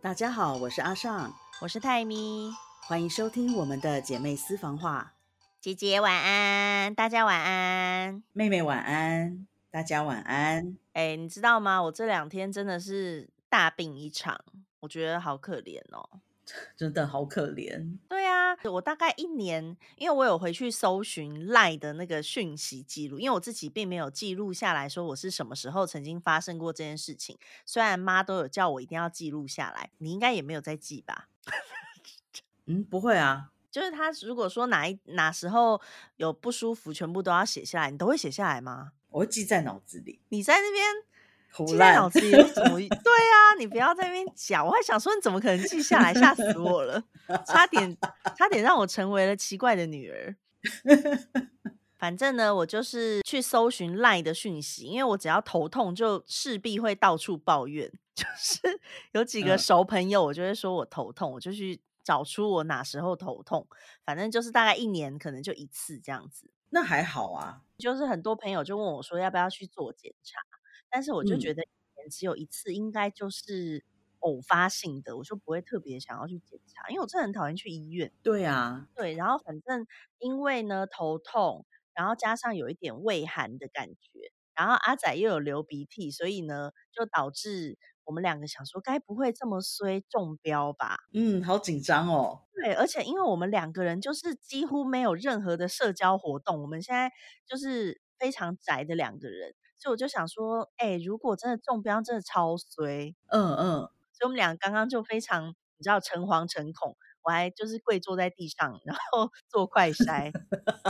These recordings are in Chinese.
大家好，我是阿尚，我是泰咪，欢迎收听我们的姐妹私房话。姐姐晚安，大家晚安，妹妹晚安，大家晚安。哎，你知道吗？我这两天真的是大病一场，我觉得好可怜哦。真的好可怜。对啊，我大概一年，因为我有回去搜寻赖的那个讯息记录，因为我自己并没有记录下来说我是什么时候曾经发生过这件事情。虽然妈都有叫我一定要记录下来，你应该也没有在记吧？嗯，不会啊。就是他如果说哪一哪时候有不舒服，全部都要写下来，你都会写下来吗？我会记在脑子里。你在那边？记在脑子里有什么？对啊，你不要在那边讲。我还想说，你怎么可能记下来？吓死我了！差点，差点让我成为了奇怪的女儿。反正呢，我就是去搜寻赖的讯息，因为我只要头痛，就势必会到处抱怨。就是有几个熟朋友，我就会说我头痛，我就去找出我哪时候头痛。反正就是大概一年可能就一次这样子。那还好啊。就是很多朋友就问我说，要不要去做检查？但是我就觉得一年只有一次，应该就是偶发性的，我就不会特别想要去检查，因为我真的很讨厌去医院。对啊，对，然后反正因为呢头痛，然后加上有一点胃寒的感觉，然后阿仔又有流鼻涕，所以呢就导致我们两个想说，该不会这么衰中标吧？嗯，好紧张哦。对，而且因为我们两个人就是几乎没有任何的社交活动，我们现在就是非常宅的两个人。所以我就想说，哎，如果真的中标，真的超衰。嗯嗯。所以我们俩刚刚就非常，你知道，诚惶诚恐。我还就是跪坐在地上，然后 做快筛，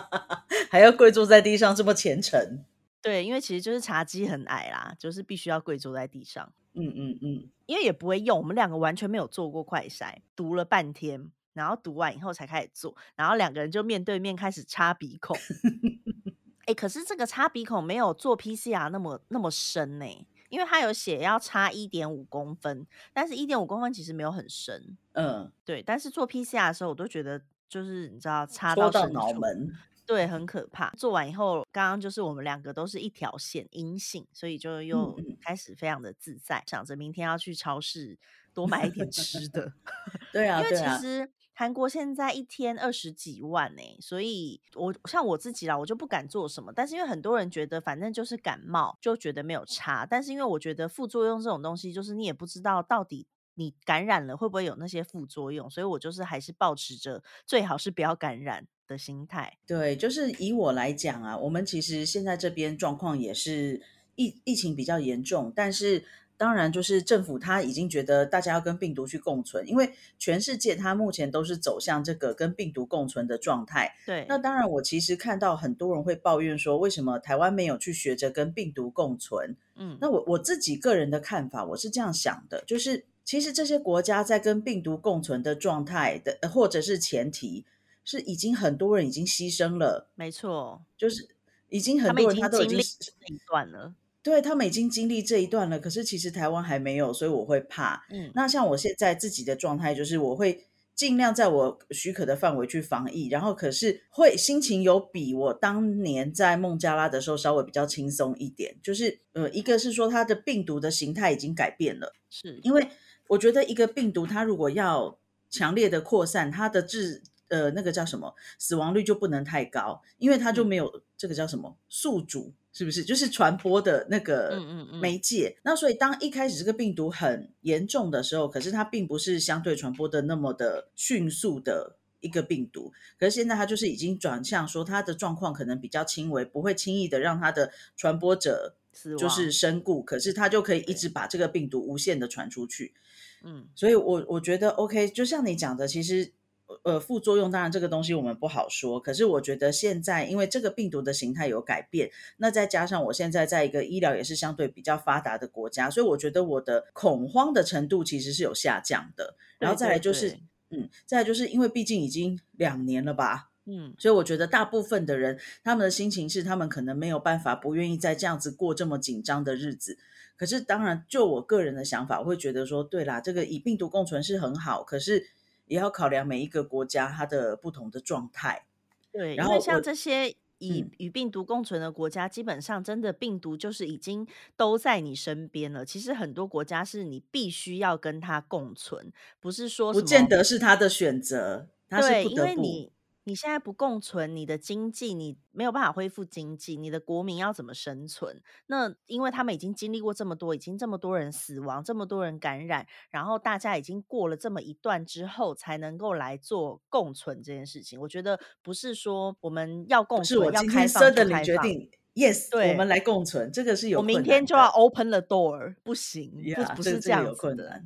还要跪坐在地上，这么虔诚。对，因为其实就是茶几很矮啦，就是必须要跪坐在地上。嗯嗯嗯。因为也不会用，我们两个完全没有做过快筛，读了半天，然后读完以后才开始做，然后两个人就面对面开始插鼻孔。哎，可是这个插鼻孔没有做 PCR 那么那么深呢，因为它有写要插一点五公分，但是一点五公分其实没有很深。嗯，对。但是做 PCR 的时候，我都觉得就是你知道插到脑门，对，很可怕。做完以后，刚刚就是我们两个都是一条线阴性，所以就又开始非常的自在，想着明天要去超市多买一点吃的。对啊，因为其实。韩国现在一天二十几万呢，所以我像我自己啦，我就不敢做什么。但是因为很多人觉得反正就是感冒，就觉得没有差。但是因为我觉得副作用这种东西，就是你也不知道到底你感染了会不会有那些副作用，所以我就是还是保持着最好是不要感染的心态。对，就是以我来讲啊，我们其实现在这边状况也是疫疫情比较严重，但是。当然，就是政府他已经觉得大家要跟病毒去共存，因为全世界它目前都是走向这个跟病毒共存的状态。对，那当然，我其实看到很多人会抱怨说，为什么台湾没有去学着跟病毒共存？嗯，那我我自己个人的看法，我是这样想的，就是其实这些国家在跟病毒共存的状态的，或者是前提是已经很多人已经牺牲了。没错，就是已经很多人他都已经一段了。对他们已经经历这一段了，可是其实台湾还没有，所以我会怕。嗯，那像我现在自己的状态，就是我会尽量在我许可的范围去防疫，然后可是会心情有比我当年在孟加拉的时候稍微比较轻松一点。就是呃，一个是说它的病毒的形态已经改变了，是因为我觉得一个病毒它如果要强烈的扩散，它的致呃那个叫什么死亡率就不能太高，因为它就没有这个叫什么宿主。是不是就是传播的那个媒介？那所以当一开始这个病毒很严重的时候，可是它并不是相对传播的那么的迅速的一个病毒。可是现在它就是已经转向说它的状况可能比较轻微，不会轻易的让它的传播者就是身故，可是它就可以一直把这个病毒无限的传出去。嗯，所以我我觉得 OK，就像你讲的，其实。呃，副作用当然这个东西我们不好说，可是我觉得现在因为这个病毒的形态有改变，那再加上我现在在一个医疗也是相对比较发达的国家，所以我觉得我的恐慌的程度其实是有下降的。然后再来就是，嗯，再来就是因为毕竟已经两年了吧，嗯，所以我觉得大部分的人他们的心情是他们可能没有办法不愿意再这样子过这么紧张的日子。可是当然就我个人的想法，我会觉得说，对啦，这个以病毒共存是很好，可是。也要考量每一个国家它的不同的状态。对，然后像这些以嗯与病毒共存的国家，基本上真的病毒就是已经都在你身边了。其实很多国家是你必须要跟它共存，不是说不见得是他的选择，他是对，因。为你你现在不共存，你的经济你没有办法恢复经济，你的国民要怎么生存？那因为他们已经经历过这么多，已经这么多人死亡，这么多人感染，然后大家已经过了这么一段之后，才能够来做共存这件事情。我觉得不是说我们要共存，要开放就 suddenly 开放。决定，yes，对我们来共存，这个是有我明天就要 open the door，不行，不呀，不这是这样困的。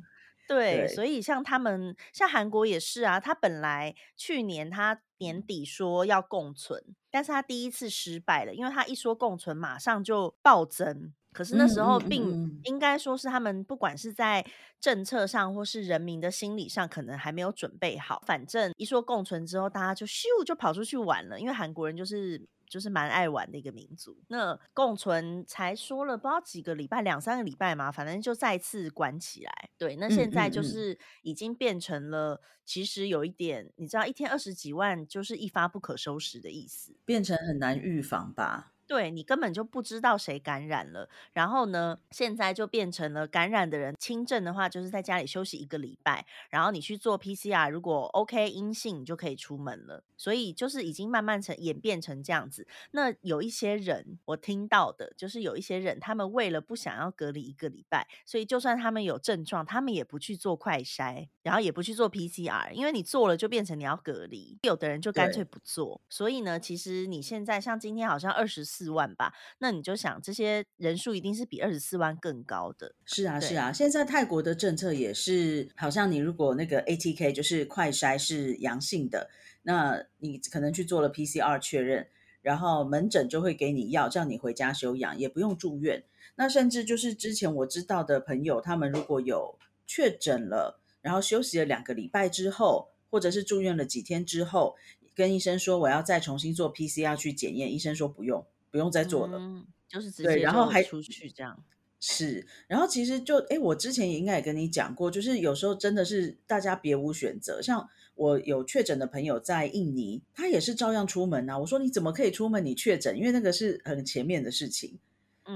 难。对，对，所以像他们，像韩国也是啊，他本来去年他年底说要共存，但是他第一次失败了，因为他一说共存，马上就暴增。可是那嗯时候并嗯，应该说是他们不管是在政策上或是人民的心理上，可能还没有准备好。反正一说共存之后，大家就咻就跑出去玩了，因为韩国人就是就是蛮爱玩的一个民族。那共存才说了不知道几个礼拜，两三个礼拜嘛，反正就再次关起来。对，那嗯现在就是已经变成了，其实有一点，你知道，一天二十几万就是一发不可收拾的意思。变成很难预防吧？对你根本就不知道谁感染了，然后呢，现在就变成了感染的人轻症的话，就是在家里休息一个礼拜，然后你去做 PCR，如果 OK 阴性，你就可以出门了。所以就是已经慢慢成演变成这样子。那有一些人，我听到的就是有一些人，他们为了不想要隔离一个礼拜，所以就算他们有症状，他们也不去做快筛，然后也不去做 PCR，因为你做了就变成你要隔离。有的人就干脆，不做。所以呢，其实你现在像今天好像二十四万吧，那你就想这些人数一定是比二十四万更高的。是啊，是，啊。现在泰国的政策也是，好像你如果那个 ATK 就是快筛是阳性的，那你可能去做了 PCR 确认，然后门诊就会给你药，叫你回家休养，也不用住院。那甚至就是之前我知道的朋友，他们如果有确诊了，然后休息了两个礼拜之后，或者是住院了几天之后，跟医生说我要再重新做 PCR 去检验，医生说不用，不用再做了。嗯，就是直对，接然后还就出去这样。是，然后其实就哎，我之前也应该也跟你讲过，就是有时候真的是大家别无选择。像我有确诊的朋友在印尼，他也是照样出门啊。我说你怎么可以出门？你确诊，因为那个是很前面的事情。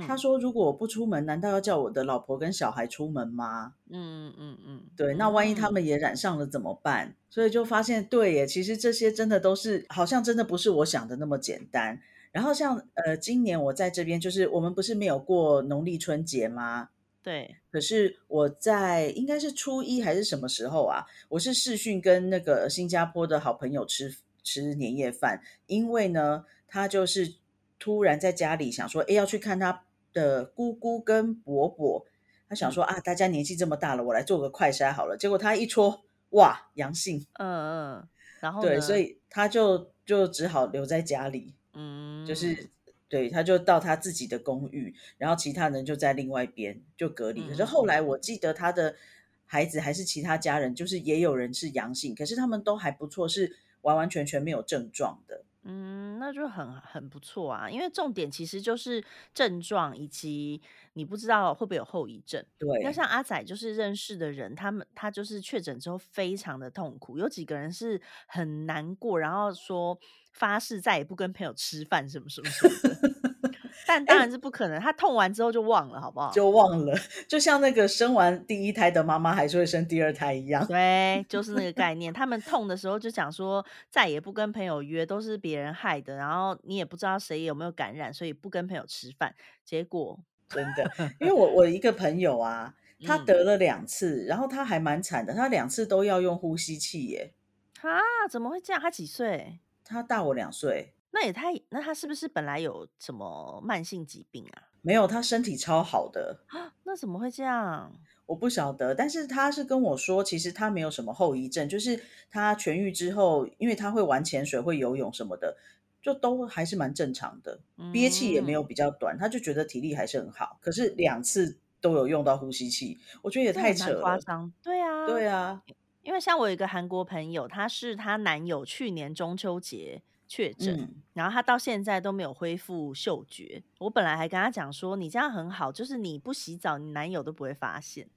他嗯说如果我不出门，难道要叫我的老婆跟小孩出门吗？嗯嗯嗯对，那万一他嗯，们也染上了怎么办？所以就发现，对耶，其实这些真的都是好像真的不是我想的那么简单。然后像呃，今年我在这边，就是我们不是没有过农历春节吗？对，可是我在应该是初一还是什么时候啊？我是视讯跟那个新加坡的好朋友吃吃年夜饭，因为呢，他就是突然在家里想说，哎，要去看他的姑姑跟伯伯。他想嗯说啊，大家年纪这么大了，我来做个快筛好了。结果他一戳，哇，阳性。嗯嗯，然后对，所？以他就就只好留在家里。就嗯是对，他就到他自己的公寓，然后其他人就在另外一边就隔离。可是嗯后来我记得他的孩子还是其他家人，就是也有人是阳性，可是他们都还不错，是完完全全没有症状的。嗯，那就很很不错啊，因为重点其实就是症状以及你不知道会不会有后遗症。要对，像阿仔就是认识的人，他们他就是确诊之后非常的痛苦，有几个人是很难过，然后说发誓再也不跟朋友吃饭什么什么什么的。但当哎，然是不可能，他痛完之后就忘了，好不好？就忘了，就像那个生完第一胎的妈妈还是会生第二胎一样。对，就是那个概念。他们痛的时候就讲说，再也不跟朋友约，都是别人害的，然后你也不知道谁有没有感染，所以不跟朋友吃饭。结果，真的，因为我我一个朋友啊，他嗯，得了两次，然后他还蛮惨的，他两次都要用呼吸器耶。啊，怎么会这样？他几岁？他大我两岁，那也太……那他是不是本来有什么慢性疾病啊？没有，他身体超好的。啊，那怎么会这样？我不晓得，但是他是跟我说，其实他没有什么后遗症，就是他痊愈之后，因为他会玩潜水、会游泳什么的，就都还是蛮正常的，憋气也没有嗯，比较短，他就觉得体力还是很好。可是两次都有用到呼吸器，我觉得也太扯了夸了。张。对啊，对啊，因为像我有一个韩国朋友，她是她男友去年中秋节确诊，嗯，然后他到现在都没有恢复嗅觉。我本来还跟他讲说，你这样很好，就是你不洗澡，你男友都不会发现。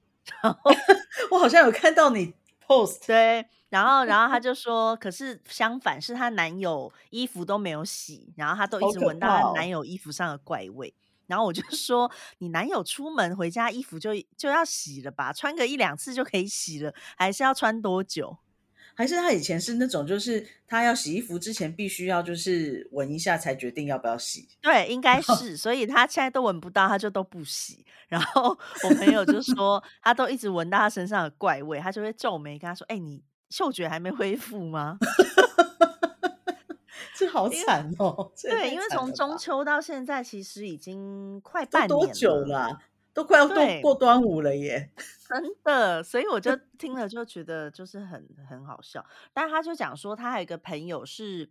然后 我好像有看到你 post，对，然后然后她 就说，可是相反是她男友衣服都没有洗，然后她都一直闻到她男友衣服上的怪味。然后我就说，你男友出门回家衣服就就要洗了吧，穿个一两次就可以洗了，还是要穿多久？还是他以前是那种，就是他要洗衣服之前必须要就是闻一下才决定要不要洗。对，应该是，所以他现在都闻不到，他就都不洗。然后我朋友就说，他都一直闻到他身上的怪味，他就会皱眉跟他说：“哎，你嗅觉还没恢复吗？” 这好惨哦！对，因为从中秋到现在，其实已经快半年多久了？都快要过过端午了耶！真的，所以我就听了就觉得就是很很好笑。但他就讲说，他还有一个朋友是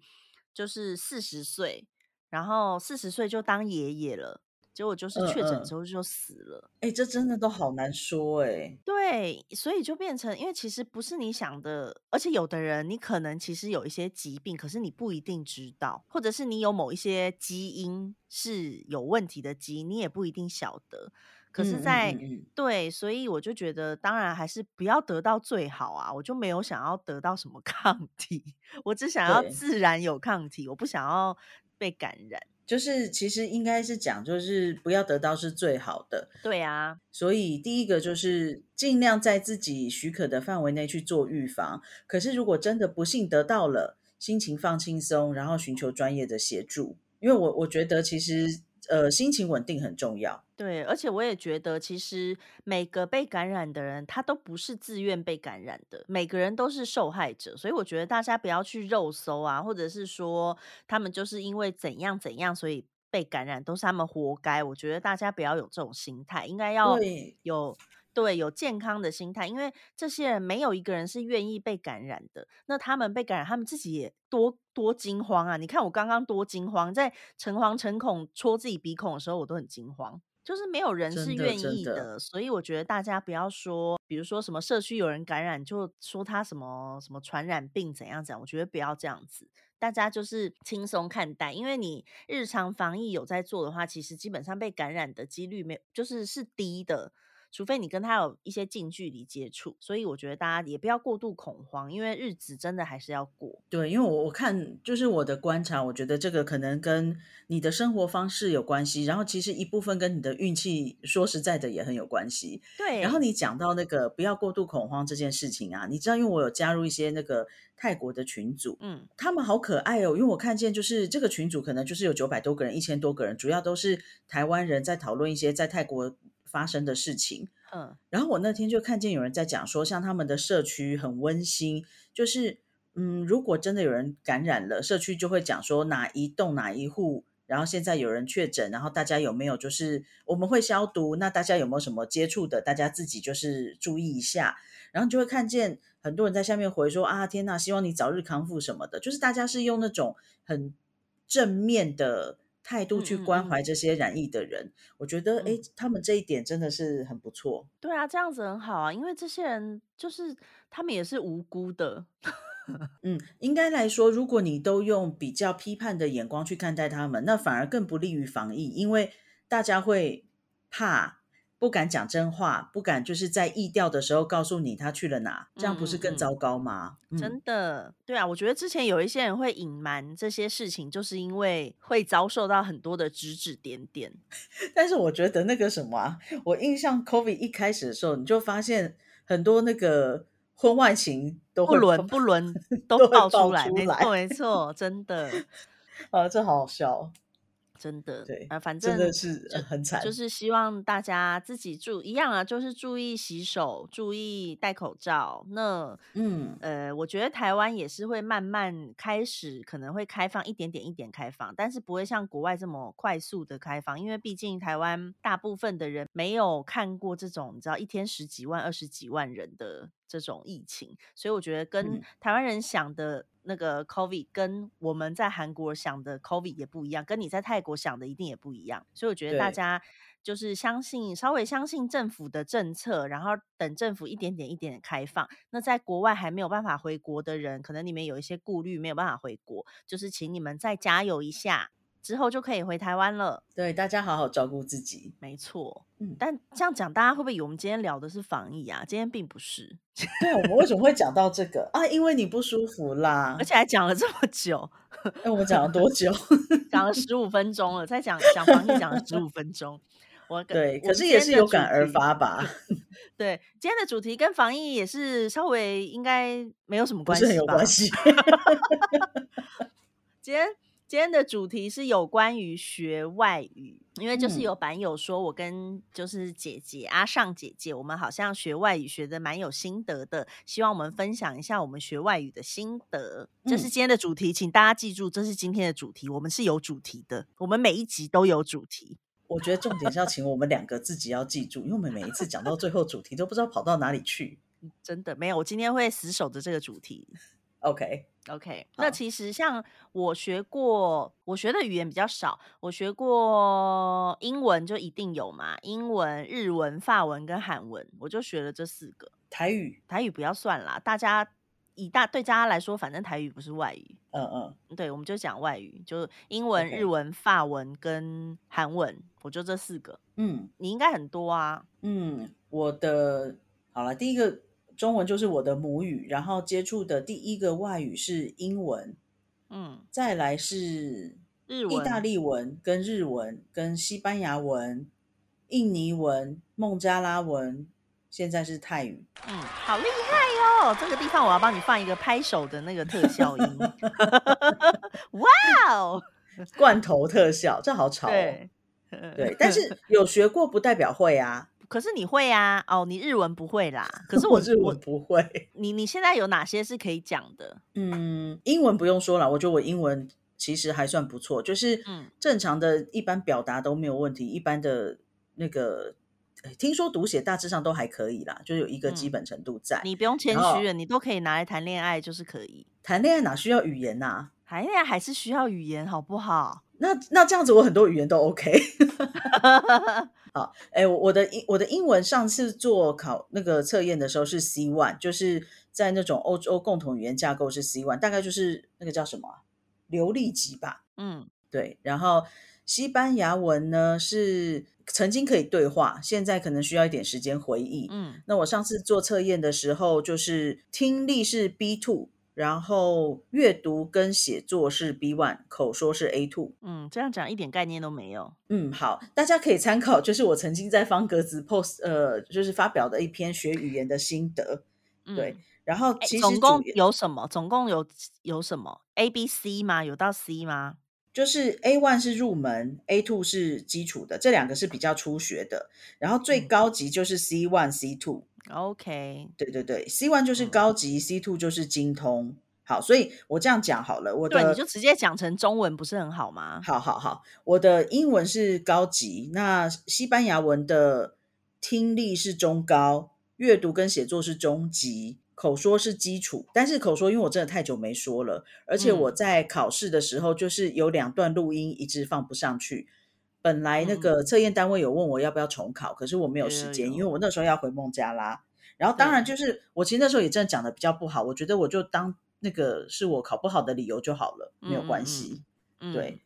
就是四十岁，然后四十岁就当爷爷了。结果就是确诊之后就死了，哎，这真的都好难说哎。对，所以就变成，因为其实不是你想的，而且有的人你可能其实有一些疾病，可是你不一定知道，或者是你有某一些基因是有问题的基因，你也不一定晓得。可是，在对，所以我就觉得，当然还是不要得到最好啊。我就没有想要得到什么 抗体，我只想要自然有抗体，我不想要被感染。就是其实应该是讲，就是不要得到是最好的。对啊，所以第一个就是尽量在自己许可的范围内去做预防。可是如果真的不幸得到了，心情放轻松，然后寻求专业的协助。因为我我觉得其实。呃，心情稳定很重要。对，而且我也觉得，其实每个被感染的人，他都不是自愿被感染的，每个人都是受害者。所以我觉得大家不要去肉搜啊，或者是说他们就是因为怎样怎样，所以被感染，都是他们活该。我觉得大家不要有这种心态，应该要有。对，有健康的心态，因为这些人没有一个人是愿意被感染的。那他们被感染，他们自己也多多惊慌啊！你看我刚刚多惊慌，在诚惶诚恐戳自己鼻孔的时候，我都很惊慌。就是没有人是愿意的，所以我觉得大家不要说，比如说什么社区有人感染，就说他什么什么传染病怎样怎样。我觉得不要这样子，大家就是轻松看待，因为你日常防疫有在做的话，其实基本上被感染的几率没就是是低的。除非你跟他有一些近距离接触，所以我觉得大家也不要过度恐慌，因为日子真的还是要过。对，因为我我看就是我的观察，我觉得这个可能跟你的生活方式有关系，然后其实一部分跟你的运气，说实在的也很有关系。对。然后你讲到那个不要过度恐慌这件事情啊，你知道，因为我有加入一些那个泰国的群组，嗯，他们好可爱哦，因为我看见就是这个群组可能就是有九百多个人、一千多个人，主要都是台湾人在讨论一些在泰国。发生的事情，嗯，然后我那天就看见有人在讲说，像他们的社区很温馨，就是，嗯，如果真的有人感染了，社区就会讲说哪一栋哪一户，然后现在有人确诊，然后大家有没有就是我们会消毒，那大家有没有什么接触的，大家自己就是注意一下，然后就会看见很多人在下面回说啊，天呐，希望你早日康复什么的，就是大家是用那种很正面的。态度去关怀这些染疫的人，我觉得哎，他们这一点真的是很不错。对啊，这样子很好啊，因为这些人就是他们也是无辜的。嗯，应该来说，如果你都用比较批判的眼光去看待他们，那反而更不利于防疫，因为大家会怕。不敢讲真话，不敢就是在意调的时候告诉你他去了哪，这样不是更糟糕吗？真的，对啊，我觉得之前有一些人会隐瞒这些事情，就是因为会遭受到很多的指指点点。但是我觉得那个什么啊，我印象 COVID 一开始的时候，你就发现很多那个婚外情都不伦不伦都爆出来，没错没错，真的 啊，这好好笑。真的，对啊，反正真的是很惨，就是希望大家自己注一样啊，就是注意洗手，注意戴口罩。那，嗯，呃，我觉得台湾也是会慢慢开始，可能会开放一点点，一点开放，但是不会像国外这么快速的开放，因为毕竟台湾大部分的人没有看过这种，你知道，一天十几万、二十几万人的这种疫情，所以我觉得跟台湾人想的。那个 COVID 跟我们在韩国想的 COVID 也不一样，跟你在泰国想的一定也不一样，所以我觉得大家就是相信，稍微相信政府的政策，然后等政府一点点一点点开放。那在国外还没有办法回国的人，可能你们有一些顾虑，没有办法回国，就是请你们再加油一下。之后就可以回台湾了。对，大家好好照顾自己。没错，嗯但这样讲，大家会不会以为我们今天聊的是防疫啊？今天并不是，对，我们为什么会讲到这个啊？因为你不舒服啦而。且还讲了这么久，哎，我们讲了多久？讲了十五分钟了，再讲讲防疫讲了十五分钟。我跟对，可是也是有感而题发吧？对，今天的主题跟防疫也是稍微应该没有什么关系吧？有关系。今天今天的主题是有关于学外语，因为就是嗯有版友说我跟就是姐姐阿尚姐姐，我们好像学外语学的蛮有心得的，希望我们分享一下我们学外语的心得。这是嗯今天的主题，请大家记住，这是今天的主题，我们是有主题的，我们每一集都有主题。我觉得重点是要请我们两个自己要记住，因为我们每一次讲到最后，主题都不知道跑到哪里去。真的没有，我今天会死守着这个主题。OK，OK，那其实像我学过，我学的语言比较少，我学过英文就一定有嘛，英文、日文、法文跟韩文，我就学了这四个。台语，台语不要算啦，大家以大对大家来说，反正台语不是外语，嗯嗯，对，我们就讲外语，就英文、OK 日文、法文跟韩文，我就这四个。嗯。你应该很多啊，嗯，我的好了，第一个中文就是我的母语，然后接触的第一个外语是英文，嗯，再来是日意大利文、跟日文、跟西班牙文、印尼文、孟加拉文，现在是泰语。嗯，好厉害哦！这个地方我要帮你放一个拍手的那个特效音。哇哦，罐头特效，这好吵哦。对对，但是有学过不代表会啊。可是你会啊？哦，你日文不会啦。可是我我日文不会。你你现在有哪些是可以讲的？嗯，英文不用说了，我觉得我英文其实还算不错，就是嗯正常的一般表达都没有问题，一般的那个。哎听说读写大致上都还可以啦，就有一个基嗯本程度在。你不用谦虚了，你都可以拿来谈恋爱，就是可以。谈恋爱哪需要语言呐、谈恋爱还是需要语言，好不好？那那这样子，我很多语言都 OK。好，哎，我我的英我的英文上次做考那个测验的时候是 C one，就是在那种欧洲共同语言架构是 C one，大概就是那个叫什么啊流利级吧。嗯对，然后西班牙文呢是曾经可以对话，现在可能需要一点时间回忆。嗯那我上次做测验的时候，就是听力是 B two，然后阅读跟写作是 B one，口说是 A two。嗯，这样讲一点概念都没有。嗯，好，大家可以参考，就是我曾经在方格子 post 呃，就是发表的一篇学语言的心得。嗯对，然后其实总共有什么？总共有有什么？A、B、C 吗？有到 C 吗？就是 A one 是入门，A two 是基础的，这两个是比较初学的。然后最嗯高级就是 C one、C two。OK，对对对，C one 就是嗯高级、c two 就是精通。好，所以我这样讲好了，我对，的你就直接讲成中文，不是很好吗？好好好，我的英文是高级，那西班牙文的听力是中高，阅读跟写作是中级，口说是基础。但是口说，因为我真的太久没说了，而且我嗯在考试的时候就是有两段录音一直放不上去。本来那嗯个测验单位有问我要不要重考，可是我没有时间，因为我那时候要回孟加拉。然后当然就是我其实那时候也真的讲的比较不好，我觉得我就当那个是我考不好的理由就好了，没有关系。嗯，对，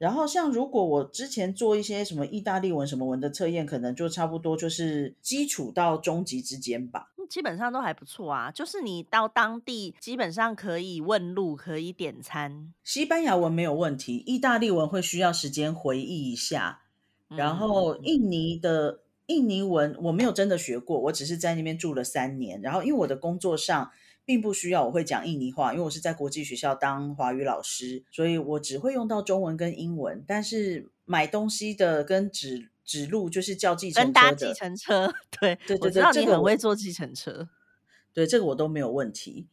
然后像如果我之前做一些什么意大利文什么文的测验，可能就差不多就是基础到中级之间吧。嗯基本上都还不错啊。就是你到当地，基本上可以问路，可以点餐。西班牙文没有问题，意大利文会需要时间回忆一下。然嗯后嗯印尼的印尼文我没有真的学过，我只是在那边住了三年。然后因为我的工作上并不需要我会讲印尼话，因为我是在国际学校当华语老师，所以我只会用到中文跟英文。但是买东西的跟指指路就是叫计程跟搭计程车，对对对我知道你很会坐计程车。对这个我都没有问题。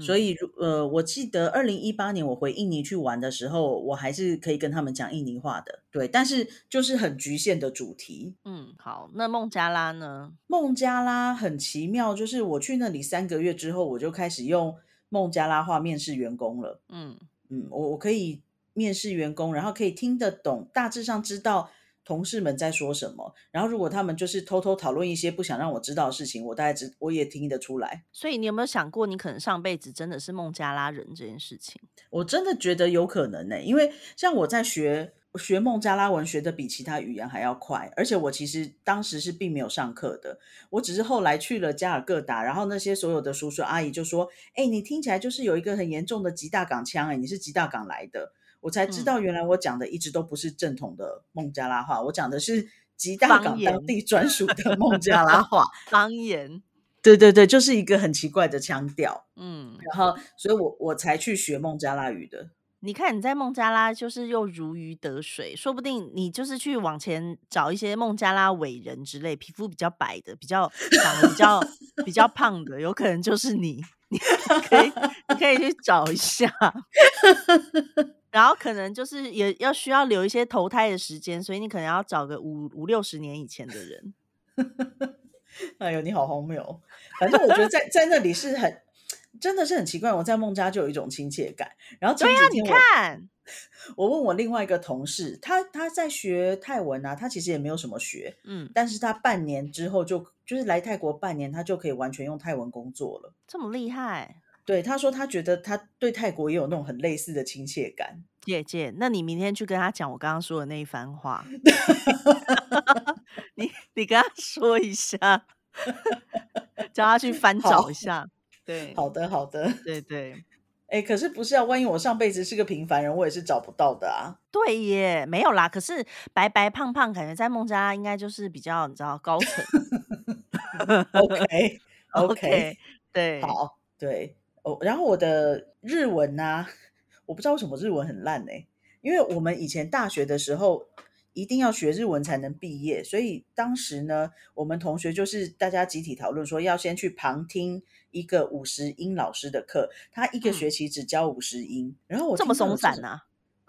所嗯以如呃，我记得二零一八年我回印尼去玩的时候，我还是可以跟他们讲印尼话的。对，但是就是很局限的主题。嗯，好，那孟加拉呢？孟加拉很奇妙，就是我去那里三个月之后，我就开始用孟加拉话面试员工了。嗯嗯，我我可以面试员工，然后可以听得懂，大致上知道同事们在说什么，然后如果他们就是偷偷讨论一些不想让我知道的事情，我大概知我也听得出来。所以你有没有想过，你可能上辈子真的是孟加拉人这件事情？我真的觉得有可能呢、因为像我在学学孟加拉文学的比其他语言还要快，而且我其实当时是并没有上课的，我只是后来去了加尔各答，然后那些所有的叔叔阿姨就说：“哎、你听起来就是有一个很严重的吉大港腔，哎，你是吉大港来的。”我才知嗯道原来我讲的一直都不是正统的孟加拉话，我讲的是吉大港当地专属的孟加拉话。方言，对对对，就是一个很奇怪的腔调，嗯，然后所以我我才去学孟加拉语的。你看你在孟加拉就是又如鱼得水，说不定你就是去往前找一些孟加拉伟人之类，皮肤比较白的，比较长得比较比较胖的，有可能就是你，你可以你可以去找一下。然后可能就是也要需要留一些投胎的时间，所以你可能要找个五五六十年以前的人。哎呦，你好荒谬！反正我觉得在在那里是很，真的是很奇怪。我在孟家就有一种亲切感。然后前对呀、你几天我、看，我问我另外一个同事，他他在学泰文啊，他其实也没有什么学，嗯，但是他半年之后就就是来泰国半年，他就可以完全用泰文工作了。这么厉害，对，他说他觉得他对泰国也有那种很类似的亲切感。姐姐，那你明天去跟他讲我刚刚说的那一番话，你你跟他说一下，叫他去翻找一下。对，好的，好的。对对 哎，可是不是啊？万一我上辈子是个平凡人，我也是找不到的啊。对耶，没有啦。可是白白胖胖，感觉在孟加拉应该就是比较你知道高层。OK OK，对，好，对哦。然后我的日文呢、我不知道为什么日文很烂呢、因为我们以前大学的时候一定要学日文才能毕业，所以当时呢，我们同学就是大家集体讨论说，要先去旁听一个五十音老师的课，他一个嗯学期只教五十音，然后我这么松散呐、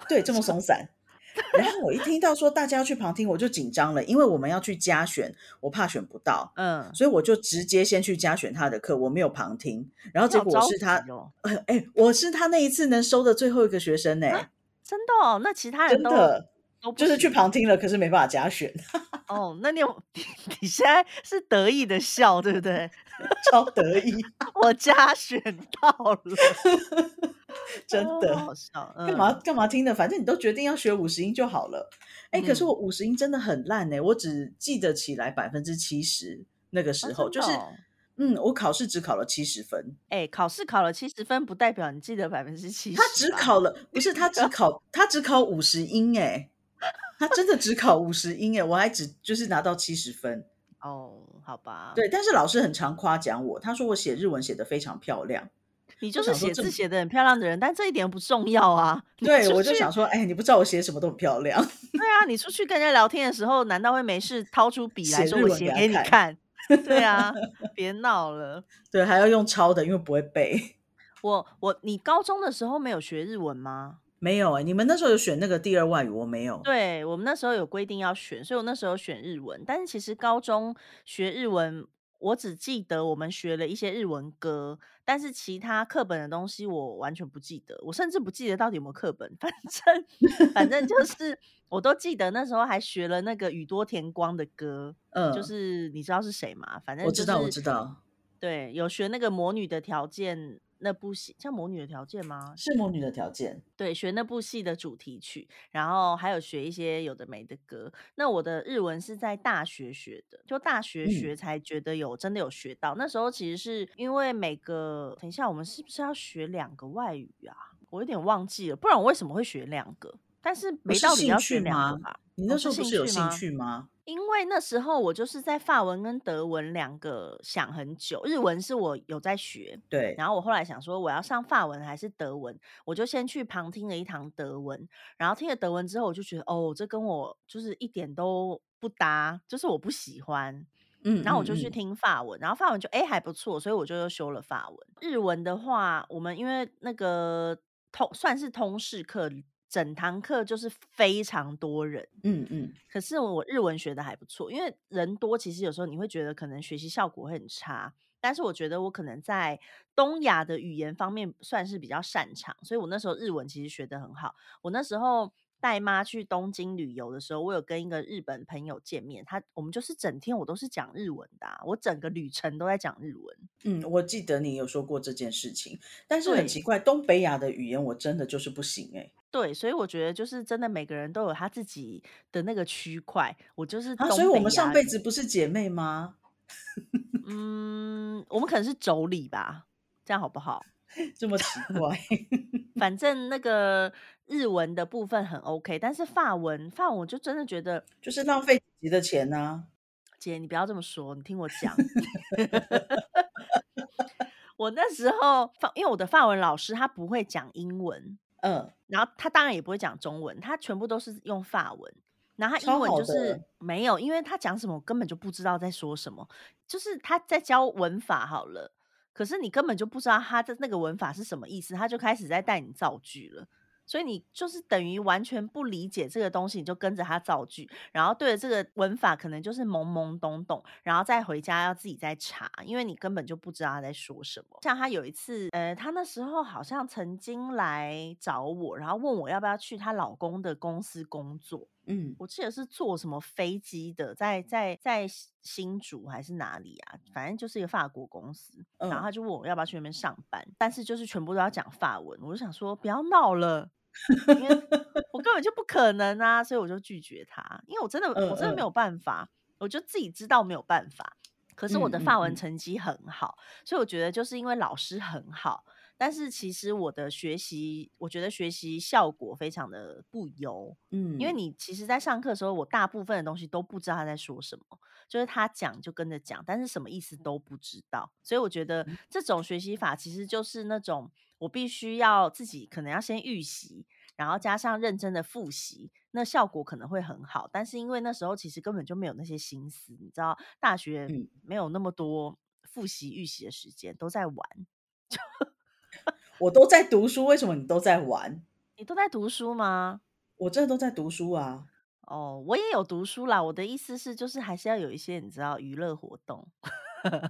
对，这么松散。然后我一听到说大家要去旁听，我就紧张了，因为我们要去加选，我怕选不到，嗯，所以我就直接先去加选他的课，我没有旁听。然后结果我是他，急哦，呃 哎、我是他那一次能收的最后一个学生呢、真的哦。那其他人都就是去旁听了，可是没办法加选，哦。那你有 你你现在是得意的笑，对不对？超得意，我加选到了，真的。哦好笑。嗯、干嘛干嘛听的？反正你都决定要学五十音就好了。哎、可是嗯我五十音真的很烂呢、我只记得起来百分之七十。那个时哦候、就是，嗯，我考试只考了七十分，哎、考试考了七十分，不代表你记得百分之七十。他只考了，不是他只考，他只考五十音哎，他真的只考五十音哎，我还只就是拿到七十分。哦，好吧。，对，但是老师很常夸奖我，他说我写日文写的非常漂亮。你就是写字写的很漂亮的人，但这一点不重要啊。对，我就想说，哎，你不知道我写什么都很漂亮。对啊，你出去跟人家聊天的时候，难道会没事掏出笔 来说我写给你看看？对啊，别闹了。对，还要用抄的，因为不会背。我我你高中的时候没有学日文吗？没有哎、你们那时候有选那个第二外语，我没有。对我们那时候有规定要选，所以我那时候选日文。但是其实高中学日文，我只记得我们学了一些日文歌，但是其他课本的东西我完全不记得，我甚至不记得到底有没有课本。反正反正就 是我都记得那时候还学了那个宇多田光的歌，嗯，就是你知道是谁吗？反正、就是、我知道，我知道，对，有学那个《魔女的条件》那部戏，像《魔女的条件》吗？是魔女的条件。对，学那部戏的主题曲，然后还有学一些有的没的歌。那我的日文是在大学学的，就大学嗯学才觉得有真的有学到。那时候其实是因为每个，等一下我们是不是要学两个外语啊？我有点忘记了，不然我为什么会学两个？但是没是兴道理要学趣吗两个吧？你那时候不是有兴兴趣吗？因为那时候我就是在法文跟德文两个想很久，日文是我有在学，对，然后我后来想说我要上法文还是德文，我就先去旁听了一堂德文，然后听了德文之后，我就觉得哦，这跟我就是一点都不搭，就是我不喜欢。嗯，然后我就去听法文，然后法文就哎还不错，所以我就又修了法文。日文的话，我们因为那个通算是通识课，整堂课就是非常多人。嗯嗯，可是我日文学的还不错，因为人多，其实有时候你会觉得可能学习效果会很差。但是我觉得我可能在东亚的语言方面算是比较擅长，所以我那时候日文其实学得很好。我那时候带妈去东京旅游的时候，我有跟一个日本朋友见面，他我们就是整天我都是讲日文的啊、我整个旅程都在讲日文。嗯，我记得你有说过这件事情，但是很奇怪，东北亚的语言我真的就是不行哎、对，所以我觉得就是真的每个人都有他自己的那个区块，我就是啊，所以我们上辈子不是姐妹吗？嗯，我们可能是妯娌吧，这样好不好？这么奇怪，反正那个日文的部分很 OK，但是法文，法文我就真的觉得，就是浪费姐姐的钱啊呐、姐你不要这么说，你听我讲。我那时候法，因为我的法文老师他不会讲英文，嗯，然后他当然也不会讲中文，他全部都是用法文。然后他英文就是。没有，因为他讲什么我根本就不知道在说什么，就是他在教文法好了，可是你根本就不知道他的那个文法是什么意思，他就开始在带你造句了。所以你就是等于完全不理解这个东西，你就跟着他造句，然后对着这个文法可能就是懵懵懂懂，然后再回家要自己再查，因为你根本就不知道他在说什么。像他有一次，呃，他那时候好像曾经来找我，然后问我要不要去她老公的公司工作。嗯，我记得是坐什么飞机的，在在在新竹还是哪里啊？反正就是一个法国公司。然后嗯他就问我要不要去那边上班，但是就是全部都要讲法文，我就想说不要闹了，因为 我根本就不可能啊，所以我就拒绝他，因为我真的嗯我真的没有办法，我就自己知道没有办法。可是我的法文嗯成绩很好，所以我觉得就是因为老师很好，但是其实我的学习，我觉得学习效果非常的不优。嗯，因为你其实，在上课的时候，我大部分的东西都不知道他在说什么，就是他讲就跟着讲，但是什么意思都不知道。所以我觉得这种学习法其实就是那种我必须要自己可能要先预习，然后加上认真的复习，那效果可能会很好。但是因为那时候其实根本就没有那些心思，你知道，大学嗯没有那么多复习预习的时间，都在玩。我都在读书，为什么你都在玩？你都在读书吗？我真的都在读书啊。哦，我也有读书啦。我的意思是，就是还是要有一些你知道娱乐活动。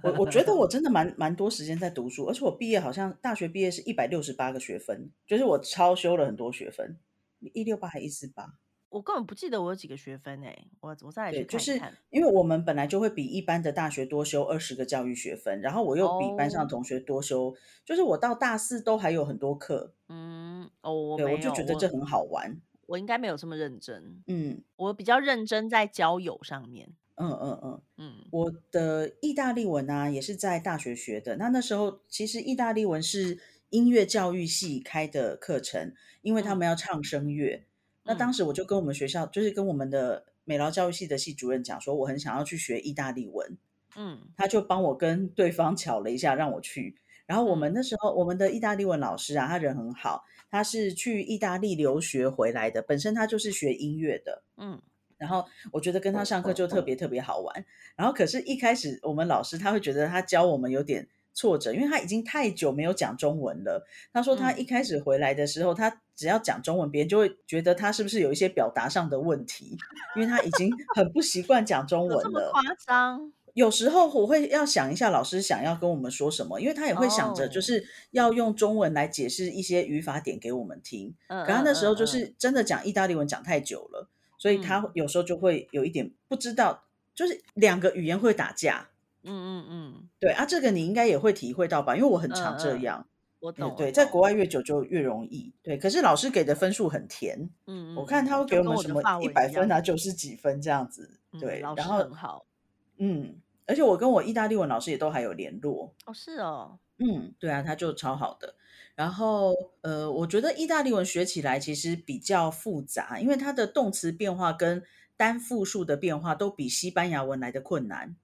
我我觉得我 真的蛮蛮多时间在读书，而且我毕业好像大学毕业是一百六十八个学分，就是我超修了很多学分，一六八还一四八。我根本不记得我有几个学分诶、我我再来去对，就是。因为我们本来就会比一般的大学多修二十个教育学分，然后我又比班上哦同学多修，就是我到大四都还有很多课，嗯，哦，我对，我就觉得这很好玩。我应该没有这么认真。嗯我比较认真在交友上面。嗯嗯嗯，嗯我的意大利文啊也是在大学学的。那那时候其实意大利文是音乐教育系开的课程，因为他嗯们要唱声乐。那当嗯时我就跟我们学校，就是跟我们的美劳教育系的系主任讲说，我很想要去学意大利文。嗯他就帮我跟对方巧了一下，让我去。然后我们嗯那时候，我们的意大利文老师啊，他人很好，他是去意大利留学回来的，本身他就是学音乐的。嗯然后我觉得跟他上课就特别特别好玩。然后可是，一开始我们老师他会觉得他教我们有点挫折，因为他已经太久没有讲中文了。他说他嗯一开始回来的时候，他只要讲中文，别人就会觉得他是不是有一些表达上的问题，因为他已经很不习惯讲中文了。夸张？有时候我会要想一下老师想要跟我们说什么，因为他也会想着就哦是要用中文来解释一些语法点给我们听。嗯可他那时候就是真的讲意大利文讲太久了，所以他嗯有时候就会有一点不知道，就是两个语言会打架。嗯嗯嗯，对啊，这个你应该也会体会到吧？因为我很常嗯嗯这样。我懂。嗯对，在国外越久就越容易。对，可是老师给的分数很甜，嗯，我嗯看他会给我们什么一百分啊、九十几分这样子。嗯对，老师然后很好。嗯，而且我跟我意大利文老师也都还有联络。哦，是哦。嗯，对啊，他就超好的。然后，呃，我觉得意大利文学起来其实比较复杂，因为它的动词变化跟单复数的变化都比西班牙文来的困难。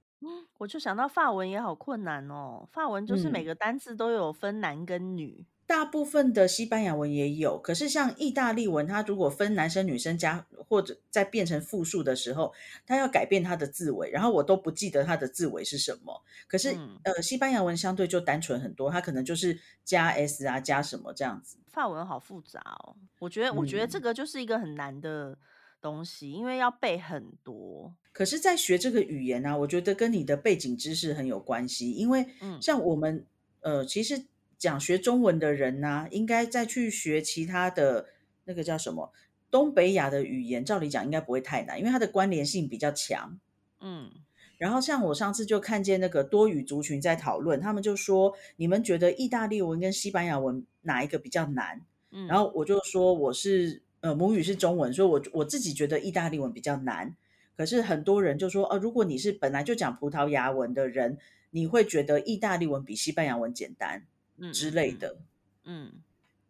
嗯，我就想到法文也好困难哦。法文就是每嗯个单字都有分男跟女。大部分的西班牙文也有，可是像意大利文，它如果分男生女生加或者在变成复数的时候，它要改变它的字尾，然后我都不记得它的字尾是什么。可是、嗯呃，西班牙文相对就单纯很多，它可能就是加 s 啊，加什么这样子。法文好复杂哦。我觉得，我觉得这嗯个就是一个很难的东西，因为要背很多。可是，在学这个语言呢、我觉得跟你的背景知识很有关系，因为嗯像我们呃，其实讲学中文的人呢、应该再去学其他的那个叫什么东北亚的语言，照理讲应该不会太难，因为它的关联性比较强。嗯然后像我上次就看见那个多语族群在讨论，他们就说，你们觉得意大利文跟西班牙文哪一个比较难？嗯，然后我就说我是呃母语是中文，所以我我自己觉得意大利文比较难。可是很多人就说，啊，如果你是本来就讲葡萄牙文的人，你会觉得意大利文比西班牙文简单嗯之类，的。嗯，嗯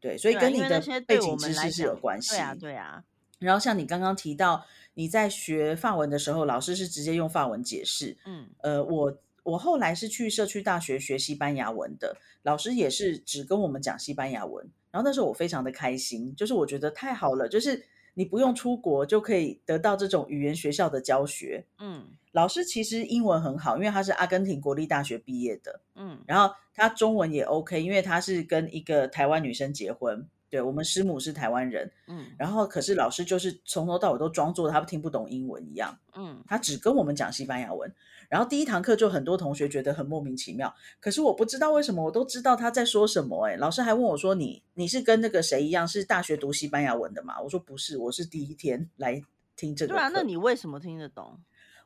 对，所以跟你的背景知识是有关系。对啊，对啊，然后像你刚刚提到，你在学法文的时候，老师是直接用法文解释。嗯呃，我我后来是去社区大学学西班牙文的，老师也是只跟我们讲西班牙文。然后那时候我非常的开心，就是我觉得太好了，就是你不用出国就可以得到这种语言学校的教学。嗯老师其实英文很好，因为他是阿根廷国立大学毕业的，嗯然后他中文也 OK，因为他是跟一个台湾女生结婚。对我们师母是台湾人，嗯然后可是老师就是从头到尾都装作他听不懂英文一样。嗯他只跟我们讲西班牙文，然后第一堂课就很多同学觉得很莫名其妙，可是我不知道为什么，我都知道他在说什么、欸。哎，老师还问我说：“你你是跟那个谁一样，是大学读西班牙文的吗？”我说：“不是，我是第一天来听这个。”对啊，那你为什么听得懂？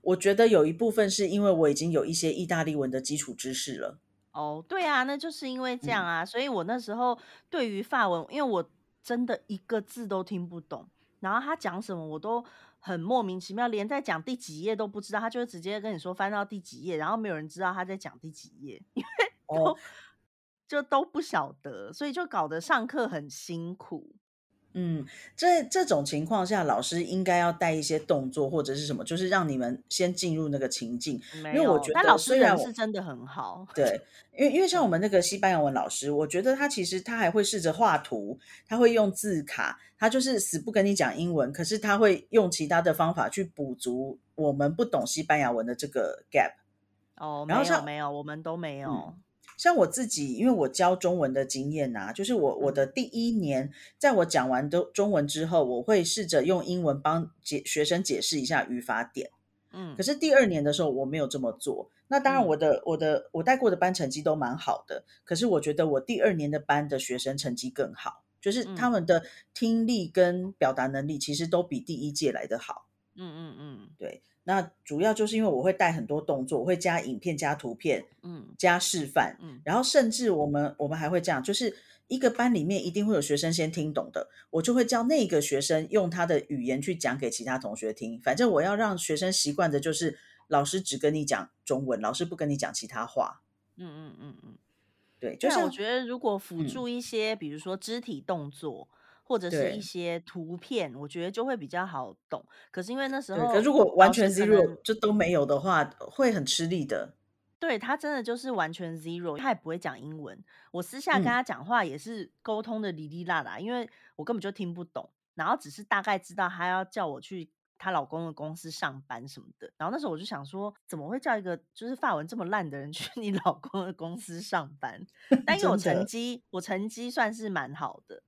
我觉得有一部分是因为我已经有一些意大利文的基础知识了。哦，对啊，那就是因为这样嗯啊，所以我那时候对于法文，因为我真的一个字都听不懂，然后他讲什么我都很莫名其妙，连在讲第几页都不知道，他就会直接跟你说翻到第几页，然后没有人知道他在讲第几页，因为哦，就都不晓得，所以就搞得上课很辛苦。嗯，这这种情况下，老师应该要带一些动作或者是什么，就是让你们先进入那个情境。没因为我觉得有但老师人虽然我是真的很好。对，因为因为像我们那个西班牙文老师，我觉得他其实他还会试着画图，他会用字卡，他就是死不跟你讲英文，可是他会用其他的方法去补足我们不懂西班牙文的这个 gap。哦，然后像没有没有，我们都没有。像我自己，因为我教中文的经验呐、就是我我的第一年，在我讲完都中文之后，我会试着用英文帮解学生解释一下语法点。嗯可是第二年的时候，我没有这么做。那当然，嗯我的、我的我带过的班成绩都蛮好的，可是我觉得我第二年的班的学生成绩更好，就是他嗯们的听力跟表达能力其实都比第一届来的好。嗯嗯嗯对，那主要就是因为我会带很多动作，我会加影片、加图片、嗯加示范，嗯然后甚至我们我们还会这样，就是一个班里面一定会有学生先听懂的，我就会叫那个学生用他的语言去讲给其他同学听。反正我要让学生习惯的就是老师只跟你讲中文，老师不跟你讲其他话。嗯嗯嗯嗯。对，就对啊，我觉得如果辅嗯助一些，比如说肢体动作，或者是一些图片，我觉得就会比较好懂。可是因为那时候，如果完全 zero 就都没有的话，会很吃力的。对他真的就是完全 zero，他也不会讲英文。我私下跟嗯他讲话也是沟通的哩哩啦啦，因为我根本就听不懂，然后只是大概知道他要叫我去她老公的公司上班什么的。然后那时候我就想说，怎么会叫一个就是法文这么烂的人去 你老公的公司上班？但因为我成绩，我成绩算是蛮好的，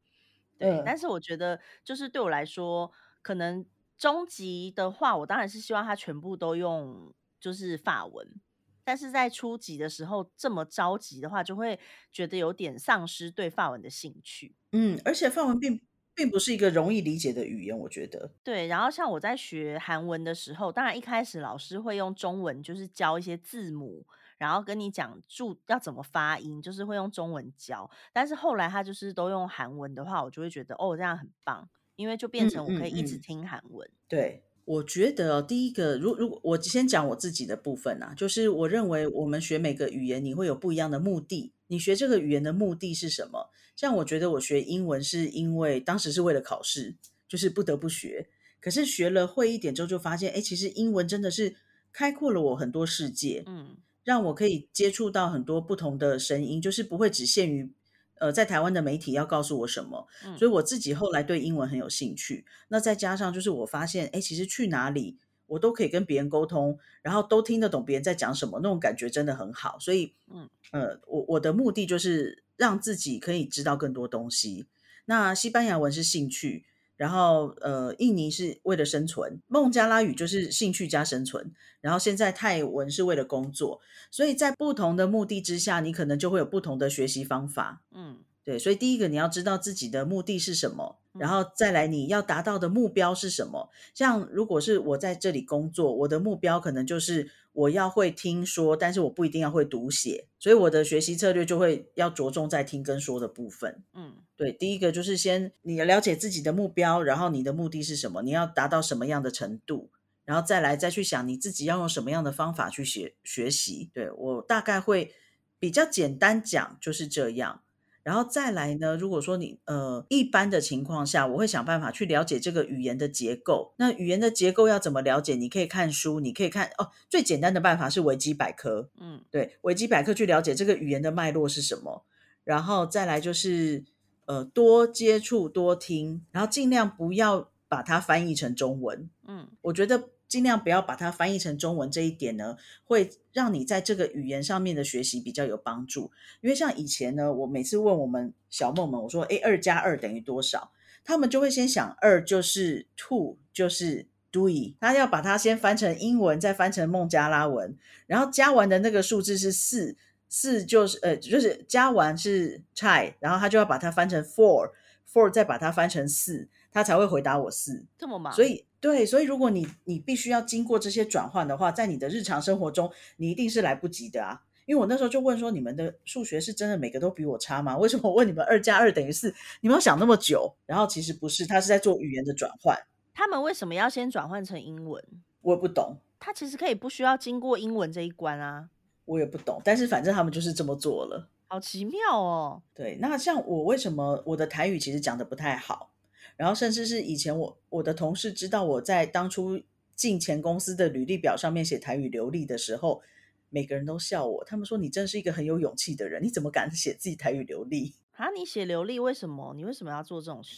对。嗯但是我觉得，就是对我来说，可能中级的话，我当然是希望他全部都用就是法文。但是在初级的时候这么着急的话，就会觉得有点丧失对法文的兴趣。嗯，而且法文并并不是一个容易理解的语言，我觉得。对，然后像我在学韩文的时候，当然一开始老师会用中文，就是教一些字母，然后跟你讲注要怎么发音，就是会用中文教。但是后来他就是都用韩文的话，我就会觉得哦，这样很棒，因为就变嗯成我可以一直听韩文。对，我觉得哦第一个，如如果我先讲我自己的部分啊，就是我认为我们学每个语言，你会有不一样的目的。你学这个语言的目的是什么？像我觉得我学英文是因为当时是为了考试，就是不得不学。可是学了会一点之后，就发现，哎，其实英文真的是开阔了我很多世界。嗯让我可以接触到很多不同的声音，就是不会只限于呃在台湾的媒体要告诉我什么，嗯所以我自己后来对英文很有兴趣。那再加上就是我发现，哎，其实去哪里我都可以跟别人沟通，然后都听得懂别人在讲什么，那种感觉真的很好。所以，嗯呃，我我的目的就是让自己可以知道更多东西。那西班牙文是兴趣，然后呃，印尼是为了生存，孟加拉语就是兴趣加生存，然后现在泰文是为了工作，所以在不同的目的之下，你可能就会有不同的学习方法。嗯对，所以第一个你要知道自己的目的是什么，然嗯后再来你要达到的目标是什么。像如果是我在这里工作，我的目标可能就是我要会听说，但是我不一定要会读写，所以我的学习策略就会要着重在听跟说的部分。嗯对，第一个就是先你了解自己的目标，然后你的目的是什么，你要达到什么样的程度，然后再来再去想你自己要用什么样的方法去学学习。对我大概会比较简单讲就是这样。然后再来呢，如果说你呃一般的情况下，我会想办法去了解这个语言的结构。那语言的结构要怎么了解？你可以看书，你可以看哦。最简单的办法是维基百科，嗯对，维基百科去了解这个语言的脉络是什么，然后再来就是呃多接触多听，然后尽量不要把它翻译成中文。嗯我觉得尽量不要把它翻译成中文这一点呢，会让你在这个语言上面的学习比较有帮助。因为像以前呢，我每次问我们小梦们，我说：“诶，二加二等于多少？”他们就会先想二就是 two 就是 doing，他要把它先翻成英文，再翻成孟加拉文，然后加完的那个数字是四，四就是呃就是加完是 chai，然后他就要把它翻成 four，four 再把它翻成四，他才会回答我四。这么忙，所以对，所以如果你你必须要经过这些转换的话，在你的日常生活中，你一定是来不及的啊。因为我那时候就问说，你们的数学是真的每个都比我差吗？为什么我问你们二加二等于四，你们要想那么久？然后其实不是，他是在做语言的转换，他们为什么要先转换成英文？我也不懂，他其实可以不需要经过英文这一关啊，我也不懂，但是反正他们就是这么做了。好奇妙哦。对，那像我为什么我的台语其实讲的不太好，然后甚至是以前我我的同事知道我在当初进前公司的履历表上面写台语流利的时候，每个人都笑我，他们说你真是一个很有勇气的人，你怎么敢写自己台语流利？啊，你写流利，为什么？你为什么要做这种事？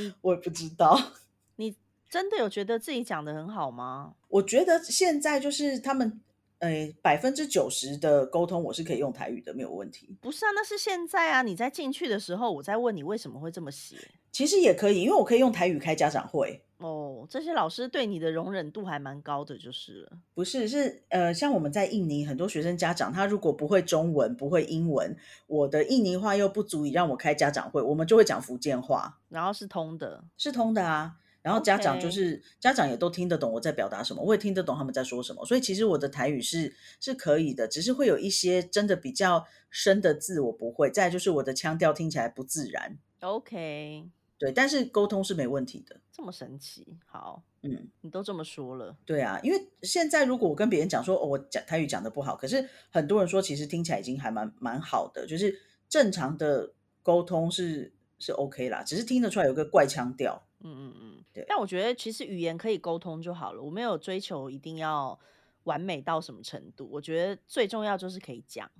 我也不知道，你真的有觉得自己讲的很好吗？我觉得现在就是他们。呃，百分之九十的沟通我是可以用台语的，没有问题。不是啊，那是现在啊。你在进去的时候，我在问你为什么会这么写。其实也可以，因为我可以用台语开家长会。哦，这些老师对你的容忍度还蛮高的，就是了。不是，是呃，像我们在印尼，很多学生家长他如果不会中文，不会英文，我的印尼话又不足以让我开家长会，我们就会讲福建话，然后是通的，是通的啊。然后家长就是家长也都听得懂我在表达什么，我也听得懂他们在说什么，所以其实我的台语是是可以的，只是会有一些真的比较深的字我不会，再就是我的腔调听起来不自然，OK，对，但是沟通是没问题的，这么神奇。好，嗯。你都这么说了，对啊，因为现在如果我跟别人讲说，哦，我讲台语讲的不好，可是很多人说其实听起来已经还蛮蛮好的，就是正常的沟通是是 OK 啦，只是听得出来有个怪腔调。嗯嗯嗯，对但我觉得其实语言可以沟通就好了，我没有追求一定要完美到什么程度。我觉得最重要就是可以讲。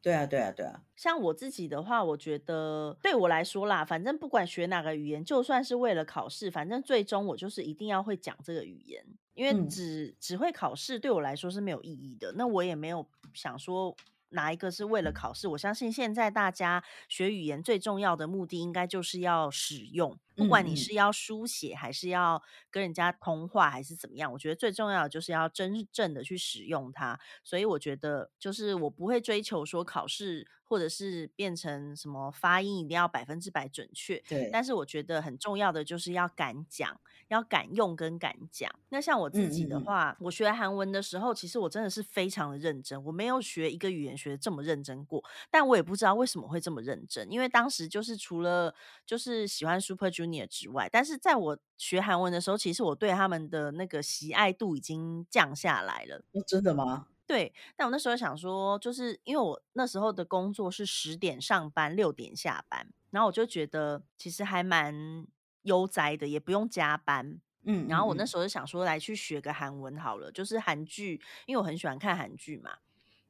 对啊，对啊，对啊，像我自己的话，我觉得对我来说啦，反正不管学哪个语言，就算是为了考试，反正最终我就是一定要会讲这个语言，因为嗯只、只会考试对我来说是没有意义的。那我也没有想说哪一个是为了考试。我相信现在大家学语言最重要的目的，应该就是要使用，不管你是要书写，还是要跟人家通话，还是怎么样，我觉得最重要的就是要真正的去使用它。所以我觉得，就是我不会追求说考试或者是变成什么发音一定要百分之百准确，对，但是我觉得很重要的就是要敢讲，要敢用跟敢讲。那像我自己嗯嗯嗯的话，我学韩文的时候，其实我真的是非常的认真，我没有学一个语言学的这么认真过。但我也不知道为什么会这么认真，因为当时就是除了就是喜欢 Super Junior 之外，但是在我学韩文的时候，其实我对他们的那个喜爱度已经降下来了。哦真的吗？对，但我那时候想说，就是因为我那时候的工作是十点上班，六点下班，然后我就觉得其实还蛮悠哉的，也不用加班。嗯，然后我那嗯时候就想说，来去学个韩文好了，就是韩剧，因为我很喜欢看韩剧嘛，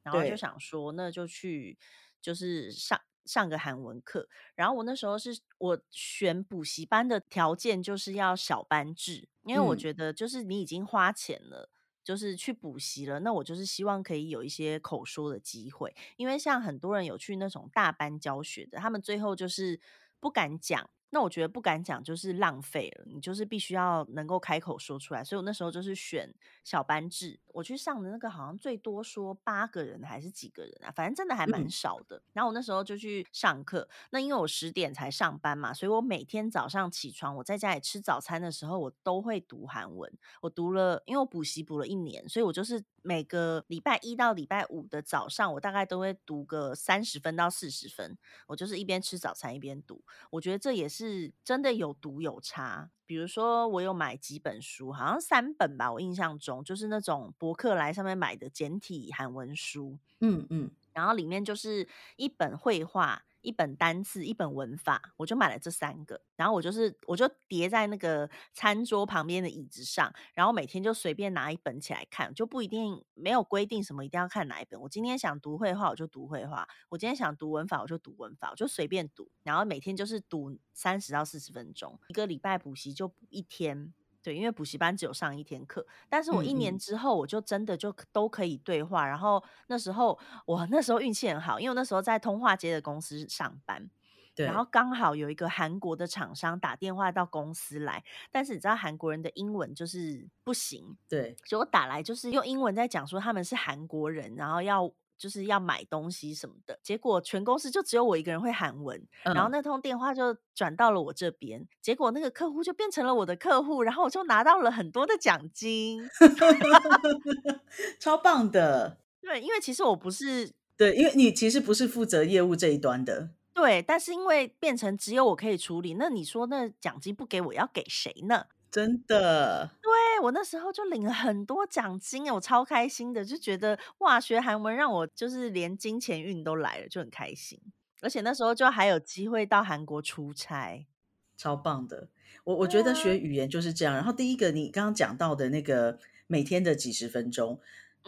然后就想说，那就去就是上上个韩文课。然后我那时候是我选补习班的条件就是要小班制，因为我嗯觉得就是你已经花钱了。就是去补习了，那我就是希望可以有一些口说的机会，因为像很多人有去那种大班教学的，他们最后就是不敢讲。那我觉得不敢讲就是浪费了，你就是必须要能够开口说出来。所以我那时候就是选小班制，我去上的那个好像最多说八个人还是几个人啊，反正真的还蛮嗯少的。然后我那时候就去上课，那因为我十点才上班嘛，所以我每天早上起床，我在家里吃早餐的时候，我都会读韩文。我读了，因为我补习补了一年，所以我就是每个礼拜一到礼拜五的早上，我大概都会读个三十分到四十分。我就是一边吃早餐一边读，我觉得这也是真的有读有差。比如说，我有买几本书，好像三本吧，我印象中就是那种博客来上面买的简体韩文书，嗯嗯，然后里面就是一本绘画、一本单字、一本文法，我就买了这三个。然后我就是我就叠在那个餐桌旁边的椅子上，然后每天就随便拿一本起来看，就不一定没有规定什么一定要看哪一本。我今天想读绘画，我就读绘画；我今天想读文法，我就读文法，我就随便读。然后每天就是读三十到四十分钟，一个礼拜补习就补一天。对，因为补习班只有上一天课，但是我一嗯年嗯之后，我就真的就都可以对话。然后那时候我那时候运气很好，因为我那时候在通化街的公司上班，对，然后刚好有一个韩国的厂商打电话到公司来，但是你知道韩国人的英文就是不行，对，所以我打来就是用英文在讲说他们是韩国人，然后要就是要买东西什么的，结果全公司就只有我一个人会韩文，然后嗯那通电话就转到了我这边，结果那个客户就变成了我的客户，然后我就拿到了很多的奖金。超棒的。对，因为其实我不是对，因为你其实不是负责业务这一端的，对，但是因为变成只有我可以处理，那你说那奖金不给我要给谁呢？真的。对我那时候就领了很多奖金，我超开心的，就觉得哇，学韩文让我就是连金钱运都来了，就很开心。而且那时候就还有机会到韩国出差，超棒的。我我觉得学语言就是这样。然后第一个，你刚刚讲到的那个每天的几十分钟，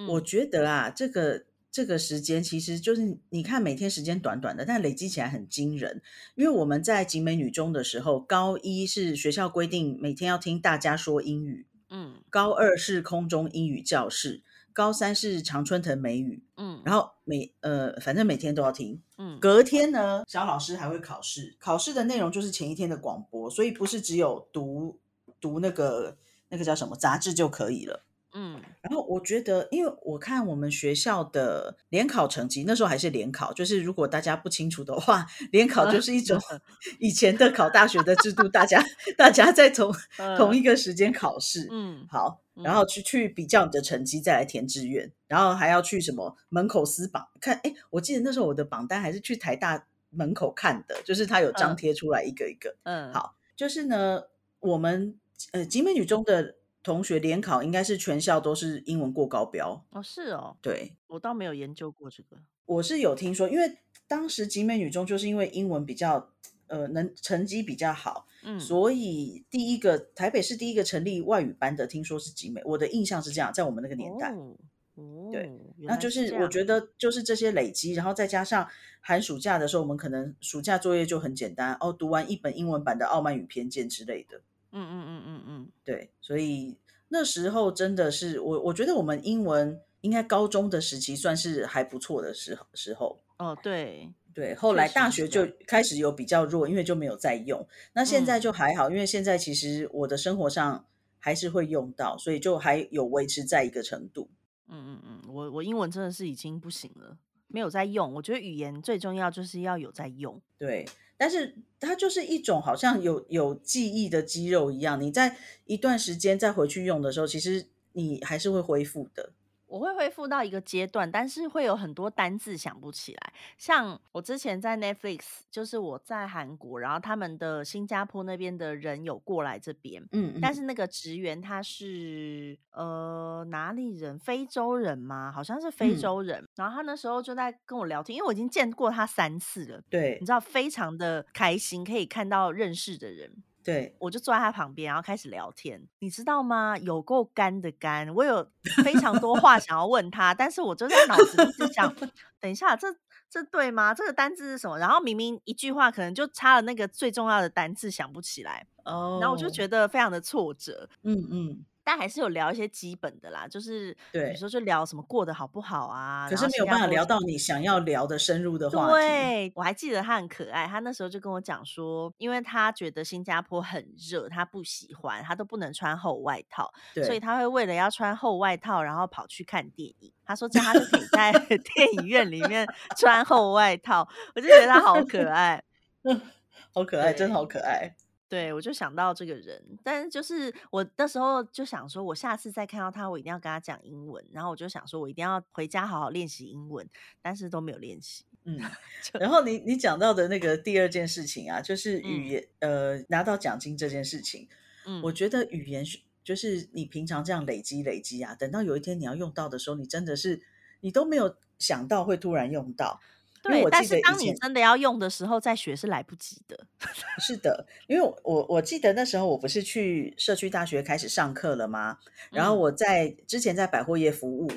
我嗯觉得啊，这个这个时间其实就是你看每天时间短短的，但累积起来很惊人。因为我们在景美女中的时候，高一是学校规定每天要听大家说英语，嗯。高二是空中英语教室，高三是常春藤美语，嗯。然后每呃反正每天都要听。嗯。隔天呢，小老师还会考试，考试的内容就是前一天的广播，所以不是只有读读那个那个叫什么杂志就可以了。嗯然后我觉得，因为我看我们学校的联考成绩，那时候还是联考，就是如果大家不清楚的话，联考就是一种 以前的考大学的制度，大家大家在同 同一个时间考试。嗯好，嗯然后去去比较你的成绩，再来填志愿，然后还要去什么门口撕榜看。哎，我记得那时候我的榜单还是去台大门口看的，就是它有张嗯贴出来一个一个。嗯，好，就是呢，我们呃集美女中的同学联考应该是全校都是英文过高标。哦是哦，对，我倒没有研究过这个，我是有听说，因为当时集美女中就是因为英文比较呃能成绩比较好，嗯所以第一个台北市第一个成立外语班的，听说是集美。我的印象是这样，在我们那个年代。哦哦，对那就是我觉得就是这些累积，然后再加上寒暑假的时候，我们可能暑假作业就很简单哦，读完一本英文版的《傲慢与偏见》之类的。嗯嗯嗯嗯嗯，对，所以那时候真的是我，我觉得我们英文应该高中的时期算是还不错的时候时候。哦对，对，后确来大学就开始有比较弱，因为就没有再用。那现在嗯就还好，因为现在其实我的生活上还是会用到，所以就还有维持在一个程度。嗯嗯嗯，我我英文真的是已经不行了，没有在用。我觉得语言最重要就是要有在用。对，但是它就是一种好像有有记忆的肌肉一样，你在一段时间再回去用的时候，其实你还是会恢复的。我会恢复到一个阶段，但是会有很多单字想不起来。像我之前在 Netflix，就是我在韩国，然后他们的新加坡那边的人有过来这边，嗯嗯，但是那个职员他是呃哪里人？非洲人吗？好像是非嗯洲人。然后他那时候就在跟我聊天，因为我已经见过他三次了，对你知道，非常的开心，可以看到认识的人。对，我就坐在他旁边，然后开始聊天，你知道吗？有够干的干，我有非常多话想要问他，但是我就在脑子里一直想，等一下，这这对吗？这个单字是什么？然后明明一句话可能就差了那个最重要的单字想不起来，哦，然后我就觉得非常的挫折。嗯嗯，但还是有聊一些基本的啦，就是比对如说就聊什么过得好不好啊，可是没有办法聊到你想要聊的深入的话题。对，我还记得他很可爱，他那时候就跟我讲说，因为他觉得新加坡很热，他不喜欢，他都不能穿厚外套，所以，他会为了要穿厚外套，然后跑去看电影。他说这样他就可以在 电影院里面穿厚外套，我就觉得他好可爱。好可爱，真对好可爱。对，我就想到这个人，但是就是我那时候就想说，我下次再看到他，我一定要跟他讲英文。然后我就想说，我一定要回家好好练习英文，但是都没有练习。嗯，然后你你讲到的那个第二件事情啊，就是语言、呃拿到奖金这件事情，嗯，我觉得语言是就是你平常这样累积累积啊，等到有一天你要用到的时候，你真的是你都没有想到会突然用到。对，但是当你真的要用的时候再学是来不及的。是的，因为我我我记得那时候我不是去社区大学开始上课了吗？然后嗯我在之前在百货业服务，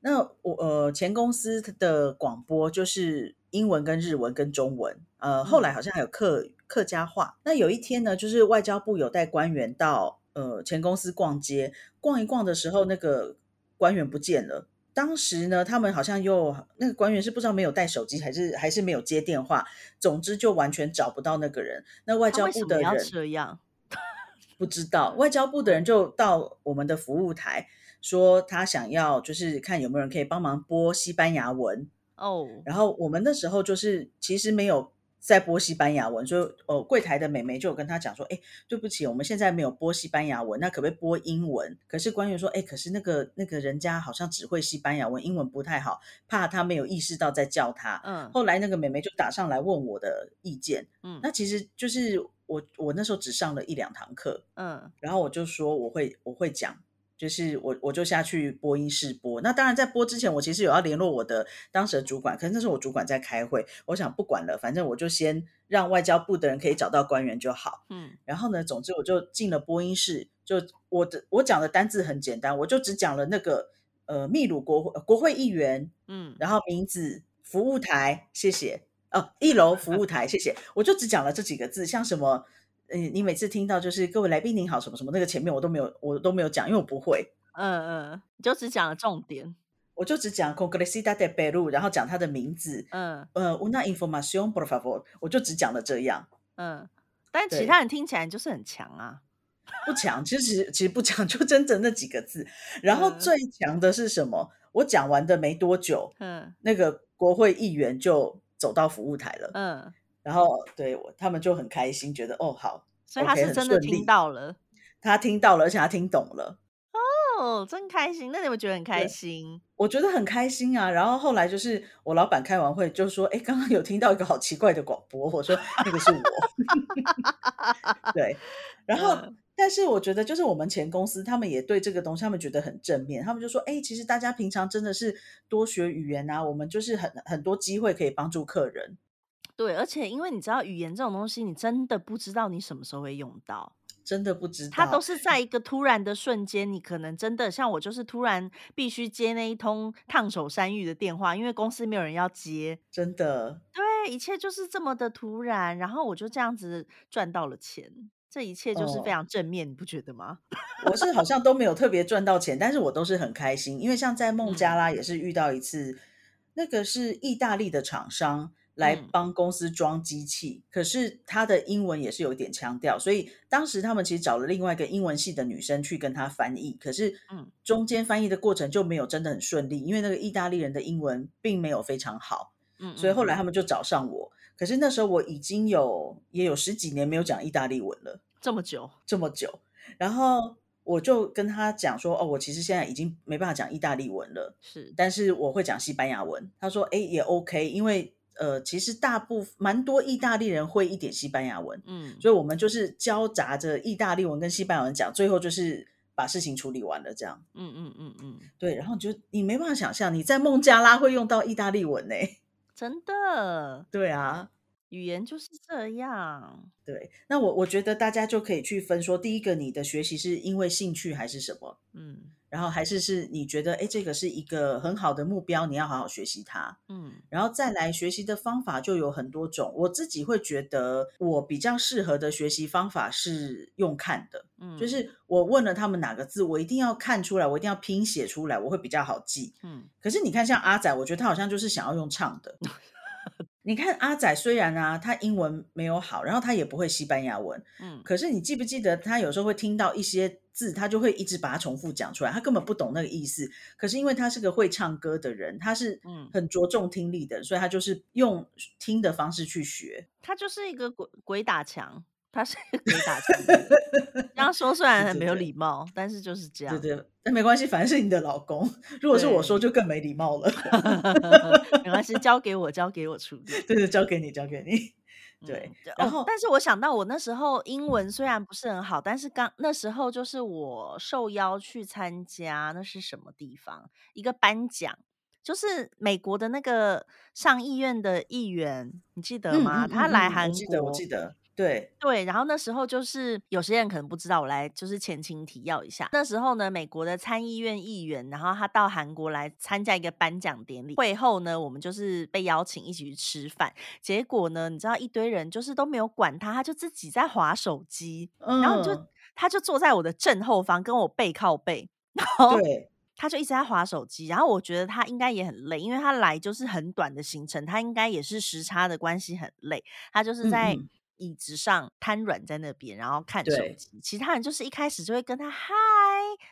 那我呃前公司的广播就是英文跟日文跟中文，呃后来嗯好像还有客客家话。那有一天呢，就是外交部有带官员到呃前公司逛街，逛一逛的时候，那个官员不见了。当时呢，他们好像又那个官员是不知道没有带手机，还是还是没有接电话，总之就完全找不到那个人。那外交部的人这样？不知道，外交部的人就到我们的服务台说他想要就是看有没有人可以帮忙播西班牙文，哦，然后我们那时候就是其实没有在播西班牙文，所以呃柜台的美眉就有跟他讲说，哎，对不起，我们现在没有播西班牙文，那可不可以播英文？可是官员说，哎，可是那个那个人家好像只会西班牙文，英文不太好，怕他没有意识到在叫他。嗯后来那个美眉就打上来问我的意见，嗯那其实就是我我那时候只上了一两堂课，嗯然后我就说我会我会讲，就是我我就下去播音室播。那当然在播之前，我其实有要联络我的当时的主管，可是那时候我主管在开会，我想不管了，反正我就先让外交部的人可以找到官员就好。嗯然后呢，总之我就进了播音室，就我的我讲的单字很简单，我就只讲了那个呃秘鲁国会呃国会议员，嗯，然后名字、服务台，谢谢。哦，一楼服务台，谢谢。我就只讲了这几个字，像什么，呃，你每次听到就是各位来宾您好什么什么，那个前面我都没有，我都没有讲，因为我不会，嗯嗯，你就只讲了重点。我就只讲 Congresita de Peru，然后讲他的名字，嗯呃，una información por favor，我就只讲了这样，嗯，但其他人听起来就是很强啊。不强，其实其实不强，就真正那几个字。然后嗯最强的是什么？我讲完的没多久，嗯那个国会议员就走到服务台了。嗯，然后对我他们就很开心，觉得哦好，所以他是真的听到了。他听到了，而且他听懂了，哦，真开心！那你们觉得很开心？我觉得很开心啊。然后后来就是我老板开完会就说：“哎，刚刚有听到一个好奇怪的广播。”我说：“那个是我。”对，然后。嗯但是我觉得，就是我们前公司，他们也对这个东西，他们觉得很正面。他们就说：“哎，其实大家平常真的是多学语言啊，我们就是很很多机会可以帮助客人。对，而且因为你知道语言这种东西，你真的不知道你什么时候会用到。真的不知道，它都是在一个突然的瞬间，你可能真的像我，就是突然必须接那一通烫手山芋的电话，因为公司没有人要接。真的对，一切就是这么的突然，然后我就这样子赚到了钱，这一切就是非哦常正面，你不觉得吗？我是好像都没有特别赚到钱，但是我都是很开心，因为像在孟加嗯拉也是遇到一次，那个是意大利的厂商来嗯帮公司装机器，可是他的英文也是有一点腔调，所以当时他们其实找了另外一个英文系的女生去跟他翻译，可是嗯中间翻译的过程就没有真的很顺利，因为那个意大利人的英文并没有非常好，嗯，所以后来他们就找上我。可是那时候我已经有也有十几年没有讲意大利文了。这么久，这么久，然后我就跟他讲说，哦，我其实现在已经没办法讲意大利文了，是但是我会讲西班牙文。他说，哎，也 OK，因为呃，其实大部分蛮多意大利人会一点西班牙文，嗯所以我们就是交杂着意大利文跟西班牙文讲，最后就是把事情处理完了，这样。嗯嗯嗯嗯，对，然后你就你没办法想象你在孟加拉会用到意大利文呢、真的。对啊，语言就是这样。对，那我我觉得大家就可以去分说，第一个，你的学习是因为兴趣还是什么？嗯然后还是是你觉得，哎，这个是一个很好的目标，你要好好学习它。嗯然后再来学习的方法就有很多种，我自己会觉得我比较适合的学习方法是用看的，嗯，就是我问了他们哪个字，我一定要看出来，我一定要拼写出来，我会比较好记。嗯可是你看，像阿仔，我觉得他好像就是想要用唱的。你看阿仔，虽然啊，他英文没有好，然后他也不会西班牙文，嗯可是你记不记得，他有时候会听到一些字，他就会一直把它重复讲出来，他根本不懂那个意思。可是因为他是个会唱歌的人，他是嗯很着重听力的，所以他就是用听的方式去学。他就是一个鬼鬼打墙，他是一个鬼打墙。这样说虽然很没有对对对礼貌，但是就是这样。对对，但没关系，反正是你的老公。如果是我说，就更没礼貌了。没关系，交给我，交给我处理。对对，交给你，交给你。对嗯，然后，哦但是我想到我那时候英文虽然不是很好，但是刚那时候就是我受邀去参加，那是什么地方？一个颁奖，就是美国的那个上议院的议员，你记得嗯吗？嗯嗯嗯他来韩国我记得，我国，记得，对，对，然后那时候就是有些人可能不知道，我来就是前情提要一下。那时候呢，美国的参议院议员，然后他到韩国来参加一个颁奖典礼，会后呢，我们就是被邀请一起去吃饭。结果呢，你知道一堆人就是都没有管他，他就自己在划手机，嗯，然后就他就坐在我的正后方，跟我背靠背，然后对，他就一直在划手机，然后我觉得他应该也很累，因为他来就是很短的行程，他应该也是时差的关系很累，他就是嗯在嗯椅子上瘫软在那边，然后看手机。其他人就是一开始就会跟他嗨，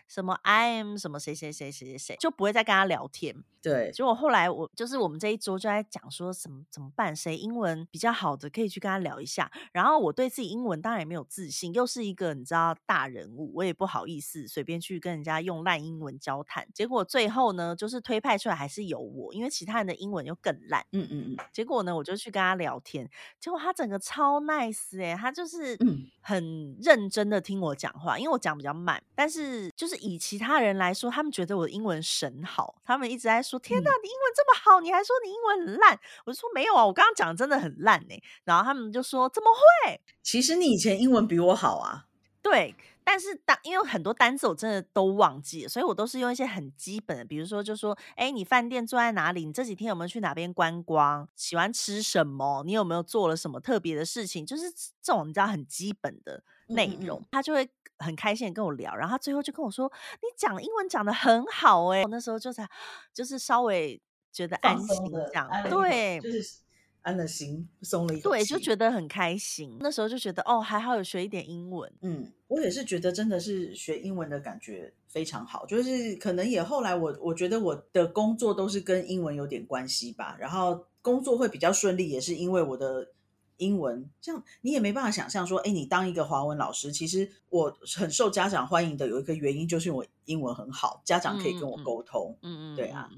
什么 I am 什么谁谁谁谁谁谁，就不会再跟他聊天。对，结果后来我就是我们这一桌就在讲说怎么怎么办，谁英文比较好的可以去跟他聊一下。然后我对自己英文当然也没有自信，又是一个你知道大人物，我也不好意思随便去跟人家用烂英文交谈。结果最后呢，就是推派出来还是有我，因为其他人的英文又更烂。嗯嗯嗯结果呢，我就去跟他聊天，结果他整个超 nice 哎、他就是嗯很认真的听我讲话，因为我讲比较慢，但是就是以其他人来说，他们觉得我的英文神好，他们一直在说：“天呐，嗯你英文这么好，你还说你英文很烂？”我就说：“没有啊，我刚刚讲的真的很烂呢、然后他们就说：“怎么会？”其实你以前英文比我好啊。对，但是当因为很多单子我真的都忘记了，所以我都是用一些很基本的，比如说就说，哎，你饭店住在哪里？你这几天有没有去哪边观光？喜欢吃什么？你有没有做了什么特别的事情？就是这种你知道很基本的内嗯嗯嗯容，他就会很开心的跟我聊，然后他最后就跟我说，你讲英文讲的很好哎、我那时候就才就是稍微觉得安心这样，对，就是安了心，松了一口对，就觉得很开心。那时候就觉得哦，还好有学一点英文。嗯，我也是觉得真的是学英文的感觉非常好，就是可能也后来我我觉得我的工作都是跟英文有点关系吧，然后工作会比较顺利，也是因为我的英文，这样你也没办法想象说，哎，你当一个华文老师，其实我很受家长欢迎的有一个原因就是我英文很好，家长可以跟我沟通。嗯嗯，对啊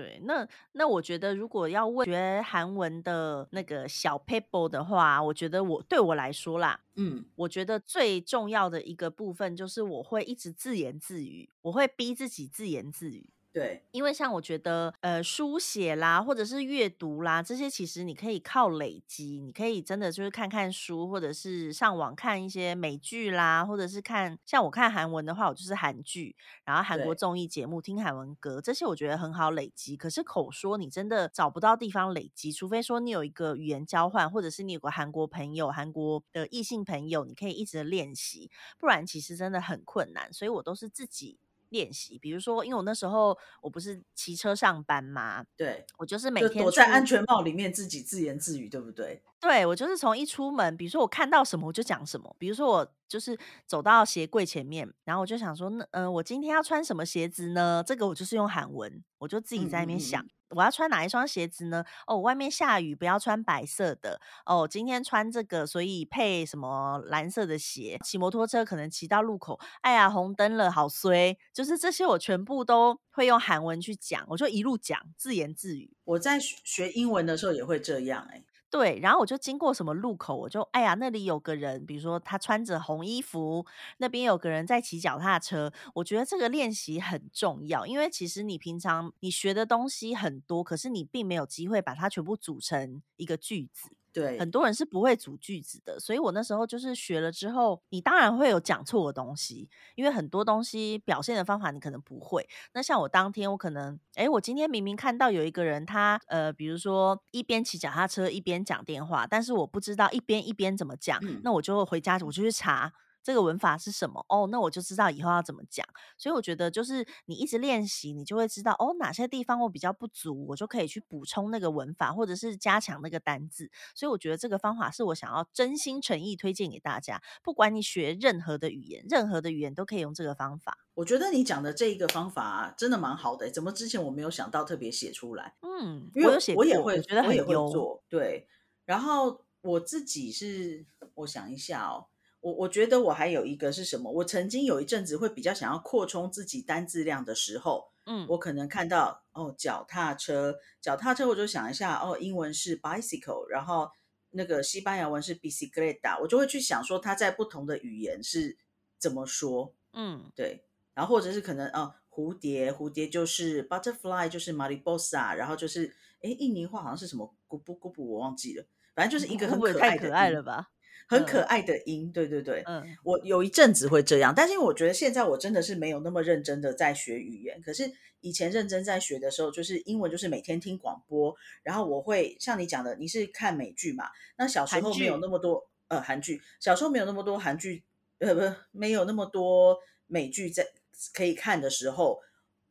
对。那那我觉得，如果要问学韩文的那个小 paper 的话，我觉得我对我来说啦，嗯我觉得最重要的一个部分就是我会一直自言自语，我会逼自己自言自语。对，因为像我觉得，呃，书写啦，或者是阅读啦，这些其实你可以靠累积，你可以真的就是看看书，或者是上网看一些美剧啦，或者是看像我看韩文的话，我就是韩剧，然后韩国对综艺节目，听韩文歌，这些我觉得很好累积。可是口说你真的找不到地方累积，除非说你有一个语言交换，或者是你有个韩国朋友、韩国的异性朋友，你可以一直练习，不然其实真的很困难。所以我都是自己。练习，比如说，因为我那时候我不是骑车上班嘛，对，我就是每天躲在安全帽里面自己自言自语，对不对？对我就是从一出门，比如说我看到什么我就讲什么，比如说我就是走到鞋柜前面，然后我就想说，那呃，我今天要穿什么鞋子呢？这个我就是用韩文，我就自己在那边嗯嗯嗯想，我要穿哪一双鞋子呢？哦，外面下雨，不要穿白色的。哦，今天穿这个，所以配什么蓝色的鞋？骑摩托车可能骑到路口，哎呀，红灯了，好衰。就是这些我全部都会用韩文去讲，我就一路讲，自言自语。我在学学英文的时候也会这样、哎，对，然后我就经过什么路口，我就哎呀，那里有个人，比如说他穿着红衣服，那边有个人在骑脚踏车。我觉得这个练习很重要，因为其实你平常你学的东西很多，可是你并没有机会把它全部组成一个句子。对，很多人是不会组句子的，所以我那时候就是学了之后，你当然会有讲错的东西，因为很多东西表现的方法你可能不会。那像我当天我可能，哎，我今天明明看到有一个人，他呃，比如说一边骑脚踏车一边讲电话，但是我不知道一边一边怎么讲，那我就回家我就去查。这个文法是什么？哦，那我就知道以后要怎么讲。所以我觉得，就是你一直练习，你就会知道哦，哪些地方我比较不足，我就可以去补充那个文法，或者是加强那个单字。所以我觉得这个方法是我想要真心诚意推荐给大家。不管你学任何的语言，任何的语言都可以用这个方法。我觉得你讲的这一个方法真的蛮好的。怎么之前我没有想到特别写出来？嗯，因为有写我也会觉得很优。做对，然后我自己是，我想一下哦。我我觉得我还有一个是什么？我曾经有一阵子会比较想要扩充自己单字量的时候，嗯，我可能看到哦脚踏车，脚踏车我就想一下哦，英文是 bicycle，然后那个西班牙文是 bicicleta，我就会去想说它在不同的语言是怎么说，嗯，对，然后或者是可能哦蝴蝶，蝴蝶就是 butterfly，就是 mariposa，然后就是哎印尼话好像是什么咕布咕布，我忘记了，反正就是一个很可爱的，太可爱了吧。很可爱的音，对对对，嗯，我有一阵子会这样，但是因为我觉得现在我真的是没有那么认真的在学语言，可是以前认真在学的时候，就是英文就是每天听广播，然后我会像你讲的，你是看美剧嘛？那小时候没有那么多呃韩剧，小时候没有那么多韩剧，呃不没有那么多美剧在可以看的时候。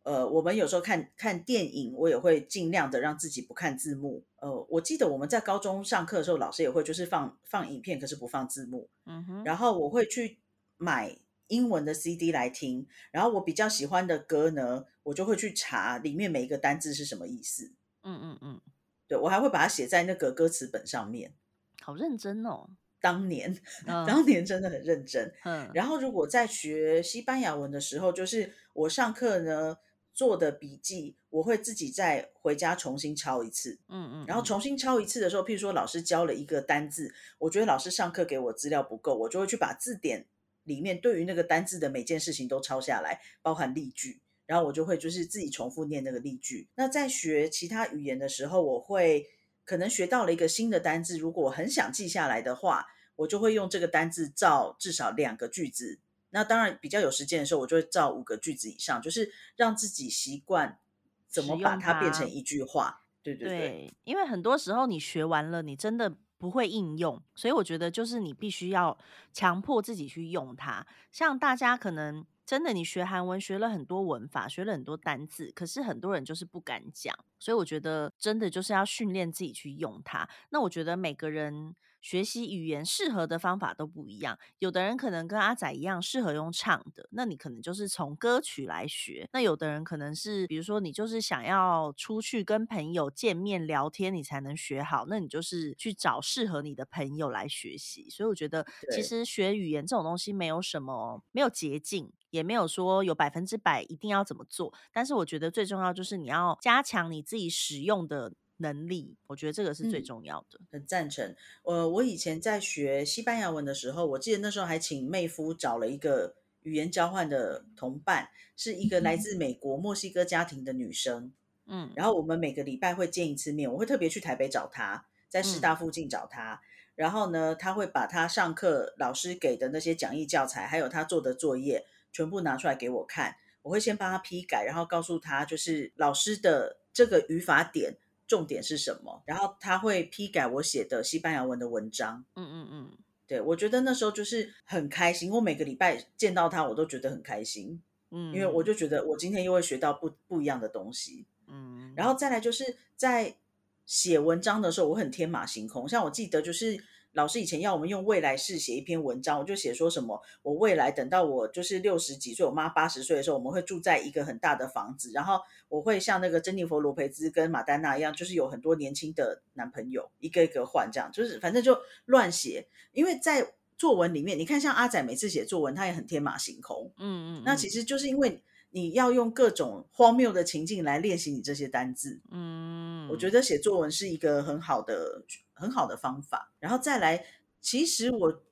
呃，我们有时候看看电影，我也会尽量的让自己不看字幕。呃，我记得我们在高中上课的时候，老师也会就是放放影片，可是不放字幕。嗯哼。然后我会去买英文的 CD 来听，然后我比较喜欢的歌呢，我就会去查里面每一个单字是什么意思。嗯嗯嗯。对，我还会把它写在那个歌词本上面。好认真哦。当年，当年真的很认真。嗯。然后如果在学西班牙文的时候，就是我上课呢。做的笔记，我会自己再回家重新抄一次，嗯嗯，然后重新抄一次的时候，譬如说老师教了一个单字，我觉得老师上课给我资料不够，我就会去把字典里面对于那个单字的每件事情都抄下来，包含例句，然后我就会就是自己重复念那个例句。那在学其他语言的时候，我会可能学到了一个新的单字，如果我很想记下来的话，我就会用这个单字造至少两个句子。那当然，比较有时间的时候，我就会造五个句子以上，就是让自己习惯怎么把它变成一句话。对对对，因为很多时候你学完了，你真的不会应用，所以我觉得就是你必须要强迫自己去用它。像大家可能真的你学韩文学了很多文法，学了很多单字，可是很多人就是不敢讲，所以我觉得真的就是要训练自己去用它。那我觉得每个人。学习语言适合的方法都不一样，有的人可能跟阿仔一样适合用唱的，那你可能就是从歌曲来学；那有的人可能是，比如说你就是想要出去跟朋友见面聊天，你才能学好，那你就是去找适合你的朋友来学习。所以我觉得，其实学语言这种东西没有什么没有捷径，也没有说有百分之百一定要怎么做，但是我觉得最重要就是你要加强你自己使用的。能力，我觉得这个是最重要的。很赞成。呃，我以前在学西班牙文的时候，我记得那时候还请妹夫找了一个语言交换的同伴，是一个来自美国墨西哥家庭的女生。嗯，然后我们每个礼拜会见一次面，我会特别去台北找她，在师大附近找她。然后呢，他会把他上课老师给的那些讲义教材，还有他做的作业，全部拿出来给我看。我会先帮他批改，然后告诉他就是老师的这个语法点。重点是什么？然后他会批改我写的西班牙文的文章。嗯嗯嗯，对我觉得那时候就是很开心。我每个礼拜见到他，我都觉得很开心。嗯，因为我就觉得我今天又会学到不不一样的东西。嗯，然后再来就是在写文章的时候，我很天马行空。像我记得就是。老师以前要我们用未来式写一篇文章，我就写说什么，我未来等到我就是六十几岁，我妈八十岁的时候，我们会住在一个很大的房子，然后我会像那个珍妮佛罗培兹跟马丹娜一样，就是有很多年轻的男朋友，一个一个换，这样就是反正就乱写。因为在作文里面，你看像阿仔每次写作文，他也很天马行空，嗯嗯，那其实就是因为你要用各种荒谬的情境来练习你这些单字，嗯，我觉得写作文是一个很好的。很好的方法，然后再来，其实我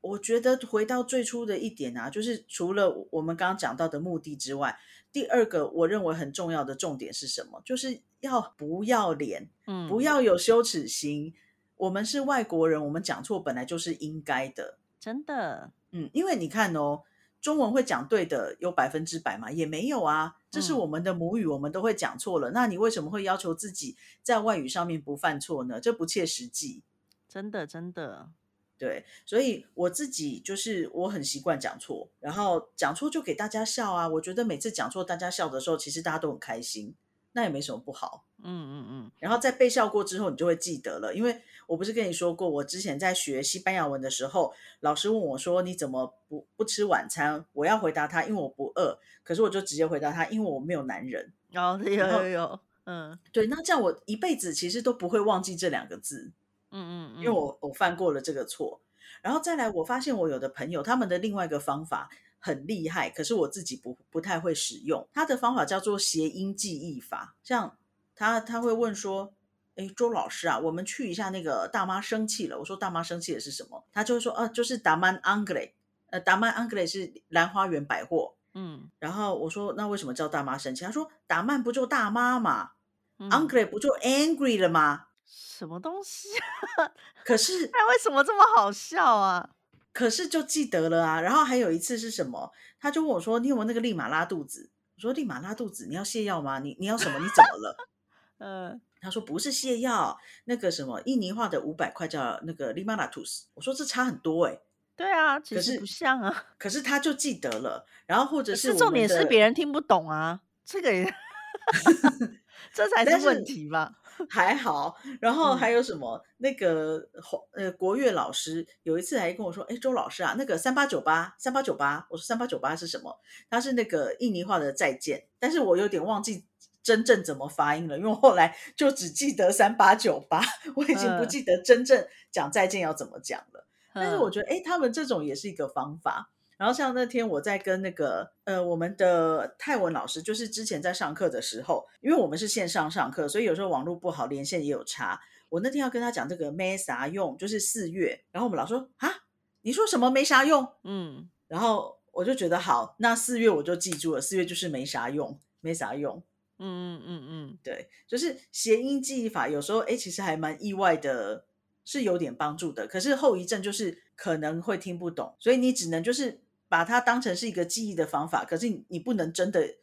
我觉得回到最初的一点啊，就是除了我们刚刚讲到的目的之外，第二个我认为很重要的重点是什么？就是要不要脸，嗯，不要有羞耻心。我们是外国人，我们讲错本来就是应该的。真的，嗯，因为你看哦，中文会讲对的有百分之百吗？也没有啊，这是嗯我们的母语，我们都会讲错了。那你为什么会要求自己在外语上面不犯错呢？这不切实际。真的，真的，对，所以我自己就是我很习惯讲错，然后讲错就给大家笑啊。我觉得每次讲错大家笑的时候，其实大家都很开心，那也没什么不好。嗯嗯嗯，然后在被笑过之后，你就会记得了。因为我不是跟你说过，我之前在学西班牙文的时候，老师问我说：“你怎么不不吃晚餐？”我要回答他，因为我不饿。可是我就直接回答他，因为我没有男人。哦，有然后有有，嗯对，那这样我一辈子其实都不会忘记这两个字。嗯嗯，因为我我犯过了这个错，然后再来，我发现我有的朋友他们的另外一个方法很厉害，可是我自己不不太会使用。他的方法叫做谐音记忆法，像他他会问说：“哎，周老师啊，我们去一下那个大妈生气了。”我说：“大妈生气的是什么？”他就会说：“啊，就是达曼安格雷，呃，达曼安格雷是兰花园百货。”嗯然后我说：“那为什么叫大妈生气？”他说：“达曼不就大妈嘛嗯，，angry 不就 angry 了吗？什么东西？可是他为什么这么好笑啊？可是就记得了啊。然后还有一次是什么？他就问我说：“你有没有那个立马拉肚子？”我说：“立马拉肚子，你要泻药吗？你你要什么？你怎么了嗯，？” 他说：“不是泻药，那个什么印尼话的五百块叫那个 limanatus。”我说：“这差很多哎、对啊，其可是实不像啊。可是他就记得了。然后或者是是重点是别人听不懂啊，这个也，这才但是问题吧？还好，然后嗯还有什么？那个黄呃国乐老师有一次还跟我说：“哎，周老师啊，那个三八九八三八九八。”我说：“三八九八是什么？”他是那个印尼话的再见，但是我有点忘记真正怎么发音了，因为我后来就只记得三八九八，我已经不嗯记得真正讲再见要怎么讲了。但是我嗯觉得，哎，他们这种也是一个方法。然后像那天我在跟那个呃我们的泰文老师，就是之前在上课的时候，因为我们是线上上课，所以有时候网络不好，连线也有差。我那天要跟他讲这个没啥用，就是四月，然后我们老师说啊，你说什么没啥用？嗯然后我就觉得好，那四月我就记住了，四月就是没啥用，没啥用。嗯嗯嗯嗯，对，就是谐音记忆法，有时候哎，其实还蛮意外的，是有点帮助的。可是后遗症就是可能会听不懂，所以你只能就是把它当成是一个记忆的方法，可是你你不能真的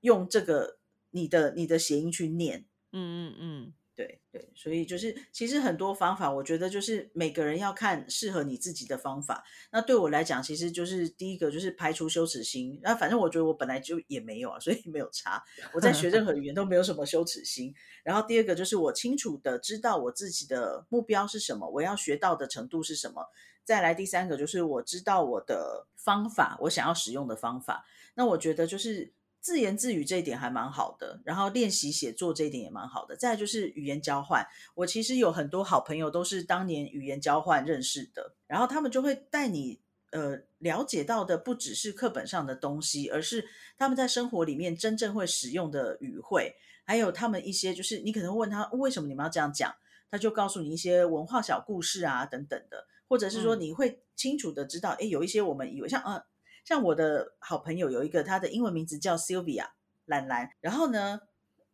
用这个你的你的谐音去念。嗯嗯嗯，对对，所以就是其实很多方法，我觉得就是每个人要看适合你自己的方法。那对我来讲，其实就是第一个就是排除羞耻心。那反正我觉得我本来就也没有啊，所以没有差。我在学任何语言都没有什么羞耻心。然后第二个就是我清楚的知道我自己的目标是什么，我要学到的程度是什么。再来第三个就是我知道我的方法，我想要使用的方法。那我觉得就是自言自语这一点还蛮好的，然后练习写作这一点也蛮好的。再来就是语言交换，我其实有很多好朋友都是当年语言交换认识的，然后他们就会带你呃了解到的不只是课本上的东西，而是他们在生活里面真正会使用的语汇，还有他们一些就是你可能问他为什么你们要这样讲，他就告诉你一些文化小故事啊等等的，或者是说嗯你会清楚的知道，诶，有一些我们以为像呃像我的好朋友有一个，他的英文名字叫 Sylvia 兰兰，然后呢，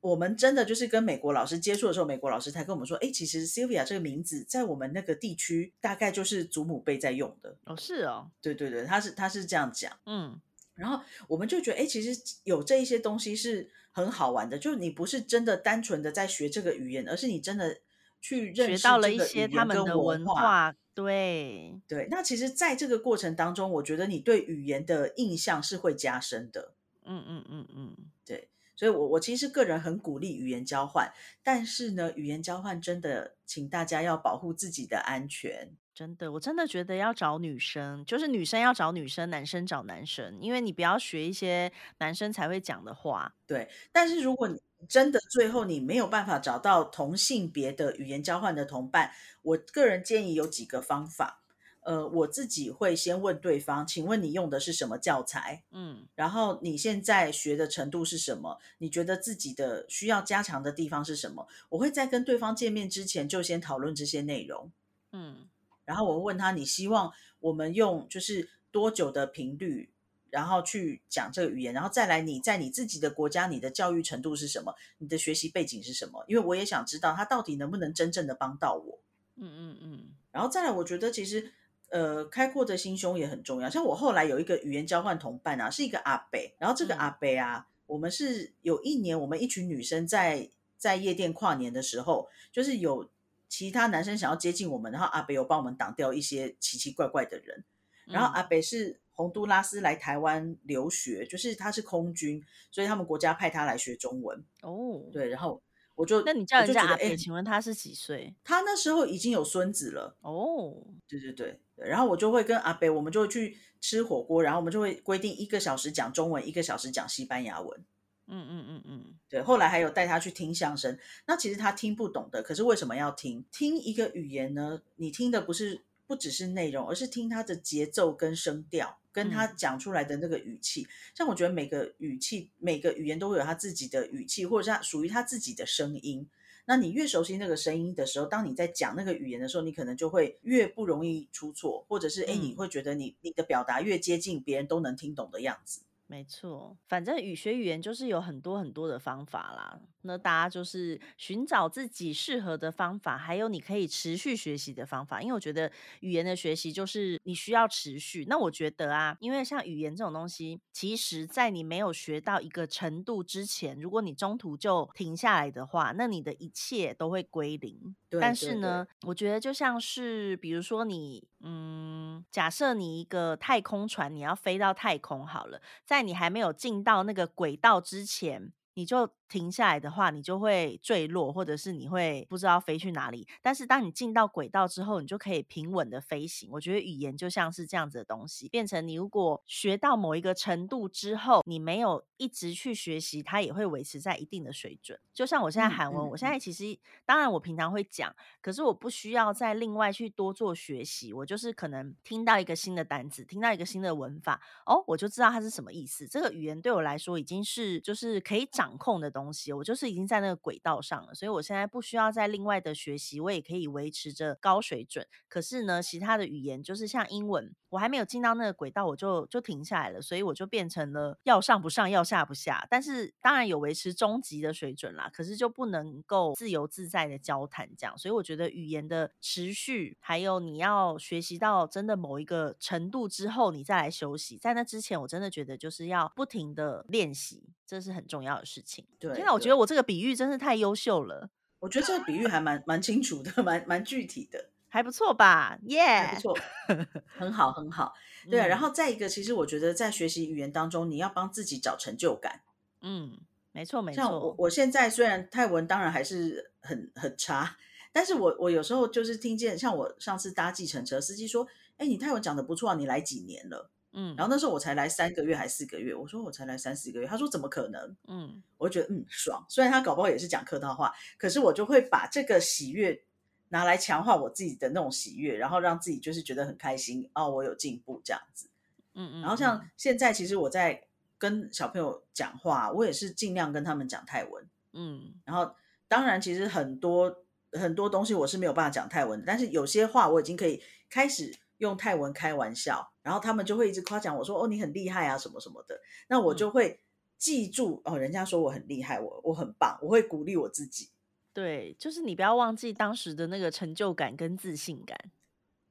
我们真的就是跟美国老师接触的时候，美国老师才跟我们说，哎，其实 Sylvia 这个名字在我们那个地区大概就是祖母辈在用的。哦是哦，对对对，他是他是这样讲，嗯然后我们就觉得，哎，其实有这一些东西是很好玩的，就是你不是真的单纯的在学这个语言，而是你真的去认识学到了一些他们跟的文化。化，对，对，那其实在这个过程当中，我觉得你对语言的印象是会加深的。嗯嗯嗯嗯，对所以我我其实个人很鼓励语言交换，但是呢，语言交换真的，请大家要保护自己的安全。真的，我真的觉得要找女生，就是女生要找女生，男生找男生，因为你不要学一些男生才会讲的话。对，但是如果你真的最后你没有办法找到同性别的语言交换的同伴，我个人建议有几个方法。呃，我自己会先问对方，请问你用的是什么教材？嗯然后你现在学的程度是什么？你觉得自己的需要加强的地方是什么？我会在跟对方见面之前就先讨论这些内容。嗯然后我会问他，你希望我们用就是多久的频率，然后去讲这个语言，然后再来你在你自己的国家，你的教育程度是什么，你的学习背景是什么？因为我也想知道他到底能不能真正的帮到我。嗯嗯嗯，然后再来，我觉得其实呃，开阔的心胸也很重要。像我后来有一个语言交换同伴啊，是一个阿北，然后这个嗯阿北啊，我们是有一年，我们一群女生在在夜店跨年的时候，就是有其他男生想要接近我们，然后阿北有帮我们挡掉一些奇奇怪怪的人。然后嗯阿北是洪都拉斯来台湾留学，就是他是空军，所以他们国家派他来学中文。哦，对，然后我就那你叫人家阿北，请问他是几岁？他那时候已经有孙子了。哦，对对对，对然后我就会跟阿北，我们就会去吃火锅，然后我们就会规定一个小时讲中文，一个小时讲西班牙文。嗯嗯嗯嗯，对，后来还有带他去听相声。那其实他听不懂的，可是为什么要听？听一个语言呢？你听的不是不只是内容，而是听他的节奏跟声调，跟他嗯讲出来的那个语气。像我觉得每个语气，每个语言都会有他自己的语气，或者是他属于他自己的声音。那你越熟悉那个声音的时候，当你在讲那个语言的时候，你可能就会越不容易出错，或者是哎，你嗯会觉得你你的表达越接近别人都能听懂的样子。没错，反正语学语言就是有很多很多的方法啦。那大家就是寻找自己适合的方法，还有你可以持续学习的方法。因为我觉得语言的学习就是你需要持续。那我觉得啊，因为像语言这种东西，其实在你没有学到一个程度之前，如果你中途就停下来的话，那你的一切都会归零。对但对对是呢，我觉得就像是比如说你，嗯，假设你一个太空船，你要飞到太空好了，在在你还没有进到那个轨道之前，你就停下来的话，你就会坠落，或者是你会不知道飞去哪里。但是当你进到轨道之后，你就可以平稳的飞行。我觉得语言就像是这样子的东西，变成你如果学到某一个程度之后，你没有一直去学习，它也会维持在一定的水准。就像我现在嗯韩文，嗯我现在其实当然我平常会讲，可是我不需要再另外去多做学习，我就是可能听到一个新的单词，听到一个新的文法，哦，我就知道它是什么意思。这个语言对我来说已经是就是可以掌控的东西，东西我就是已经在那个轨道上了，所以我现在不需要再另外的学习，我也可以维持着高水准。可是呢，其他的语言就是像英文，我还没有进到那个轨道，我就就停下来了，所以我就变成了要上不上，要下不下。但是当然有维持中级的水准啦，可是就不能够自由自在的交谈这样。所以我觉得语言的持续，还有你要学习到真的某一个程度之后，你再来休息。在那之前，我真的觉得就是要不停的练习，这是很重要的事情。对天哪，我觉得我这个比喻真是太优秀了，我觉得这个比喻还蛮蛮清楚的，蛮蛮具体的，还不错吧？耶、还不错，很好很好。对啊，然嗯后再一个，其实我觉得在学习语言当中，你要帮自己找成就感。嗯，没错没错像我，我现在虽然泰文当然还是很很差，但是我我有时候就是听见，像我上次搭计程车，司机说：“哎，你泰文讲的不错啊，你来几年了？”嗯，然后那时候我才来三个月还四个月，我说我才来三四个月，他说怎么可能？嗯我就觉得嗯爽，虽然他搞不好也是讲客套话，可是我就会把这个喜悦拿来强化我自己的那种喜悦，然后让自己就是觉得很开心哦，我有进步这样子。嗯嗯，然后像现在其实我在跟小朋友讲话，我也是尽量跟他们讲泰文。嗯然后当然其实很多很多东西我是没有办法讲泰文的，但是有些话我已经可以开始用泰文开玩笑，然后他们就会一直夸奖我说哦你很厉害啊什么什么的，那我就会记住、哦人家说我很厉害，我我很棒，我会鼓励我自己。对，就是你不要忘记当时的那个成就感跟自信感。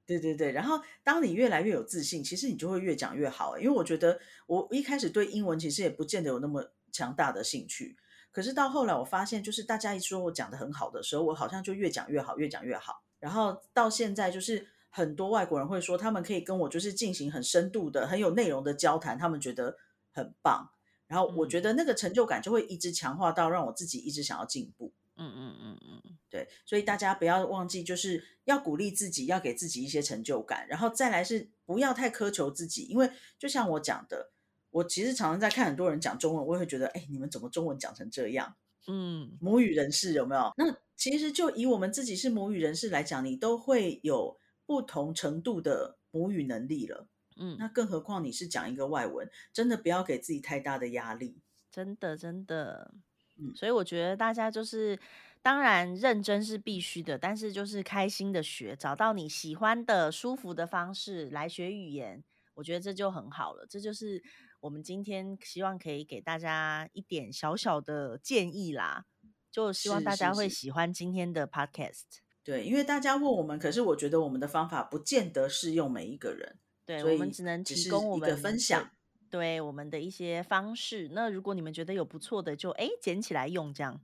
对对对，然后当你越来越有自信，其实你就会越讲越好。因为我觉得我一开始对英文其实也不见得有那么强大的兴趣，可是到后来我发现，就是大家一说我讲的很好的时候，我好像就越讲越好，越讲越好。然后到现在，就是很多外国人会说，他们可以跟我就是进行很深度的、很有内容的交谈，他们觉得很棒。然后我嗯觉得那个成就感就会一直强化到让我自己一直想要进步。嗯嗯嗯嗯，对，所以大家不要忘记，就是要鼓励自己，要给自己一些成就感，然后再来是不要太苛求自己，因为就像我讲的，我其实常常在看很多人讲中文，我也会觉得，哎，你们怎么中文讲成这样？嗯，母语人士有没有？那其实就以我们自己是母语人士来讲，你都会有不同程度的母语能力了，嗯，那更何况你是讲一个外文，真的不要给自己太大的压力。真的真的，嗯所以我觉得大家就是，当然认真是必须的，但是就是开心的学，找到你喜欢的、舒服的方式来学语言，我觉得这就很好了。这就是我们今天希望可以给大家一点小小的建议啦，就希望大家会喜欢今天的 podcast。对，因为大家问我们，可是我觉得我们的方法不见得适用每一个人，对，我们只能提供我们的分享。对我们的一些方式。那如果你们觉得有不错的，就哎捡起来用这样。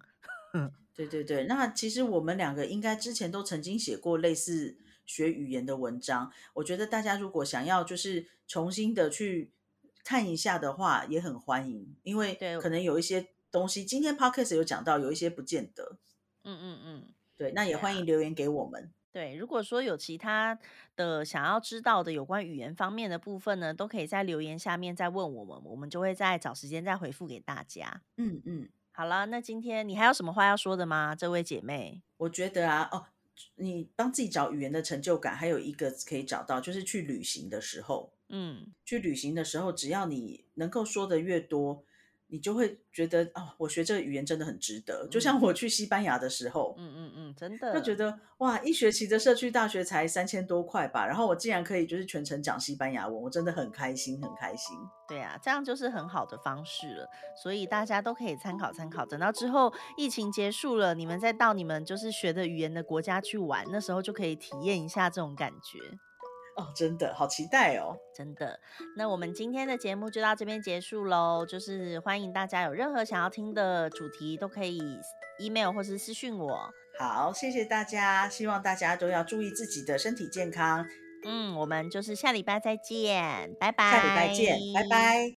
对对对，那其实我们两个应该之前都曾经写过类似学语言的文章。我觉得大家如果想要就是重新的去看一下的话，也很欢迎，因为可能有一些东西，今天 podcast 有讲到，有一些不见得。嗯嗯嗯。对，那也欢迎留言给我们。对，如果说有其他的想要知道的有关语言方面的部分呢，都可以在留言下面再问我们，我们就会再找时间再回复给大家。嗯嗯，好了，那今天你还有什么话要说的吗？这位姐妹？我觉得啊，哦，你帮自己找语言的成就感，还有一个可以找到，就是去旅行的时候，嗯，去旅行的时候，只要你能够说的越多，你就会觉得哦，我学这个语言真的很值得。就像我去西班牙的时候，嗯嗯嗯，真的就觉得哇，一学期的社区大学才三千多块吧，然后我竟然可以就是全程讲西班牙文，我真的很开心，很开心。对啊，这样就是很好的方式了，所以大家都可以参考参考。等到之后疫情结束了，你们再到你们就是学的语言的国家去玩，那时候就可以体验一下这种感觉。哦，真的好期待哦！真的，那我们今天的节目就到这边结束喽。就是欢迎大家有任何想要听的主题，都可以 email 或是私讯我。好，谢谢大家，希望大家都要注意自己的身体健康。嗯，我们就是下礼拜再见，拜拜。下礼拜见，拜拜。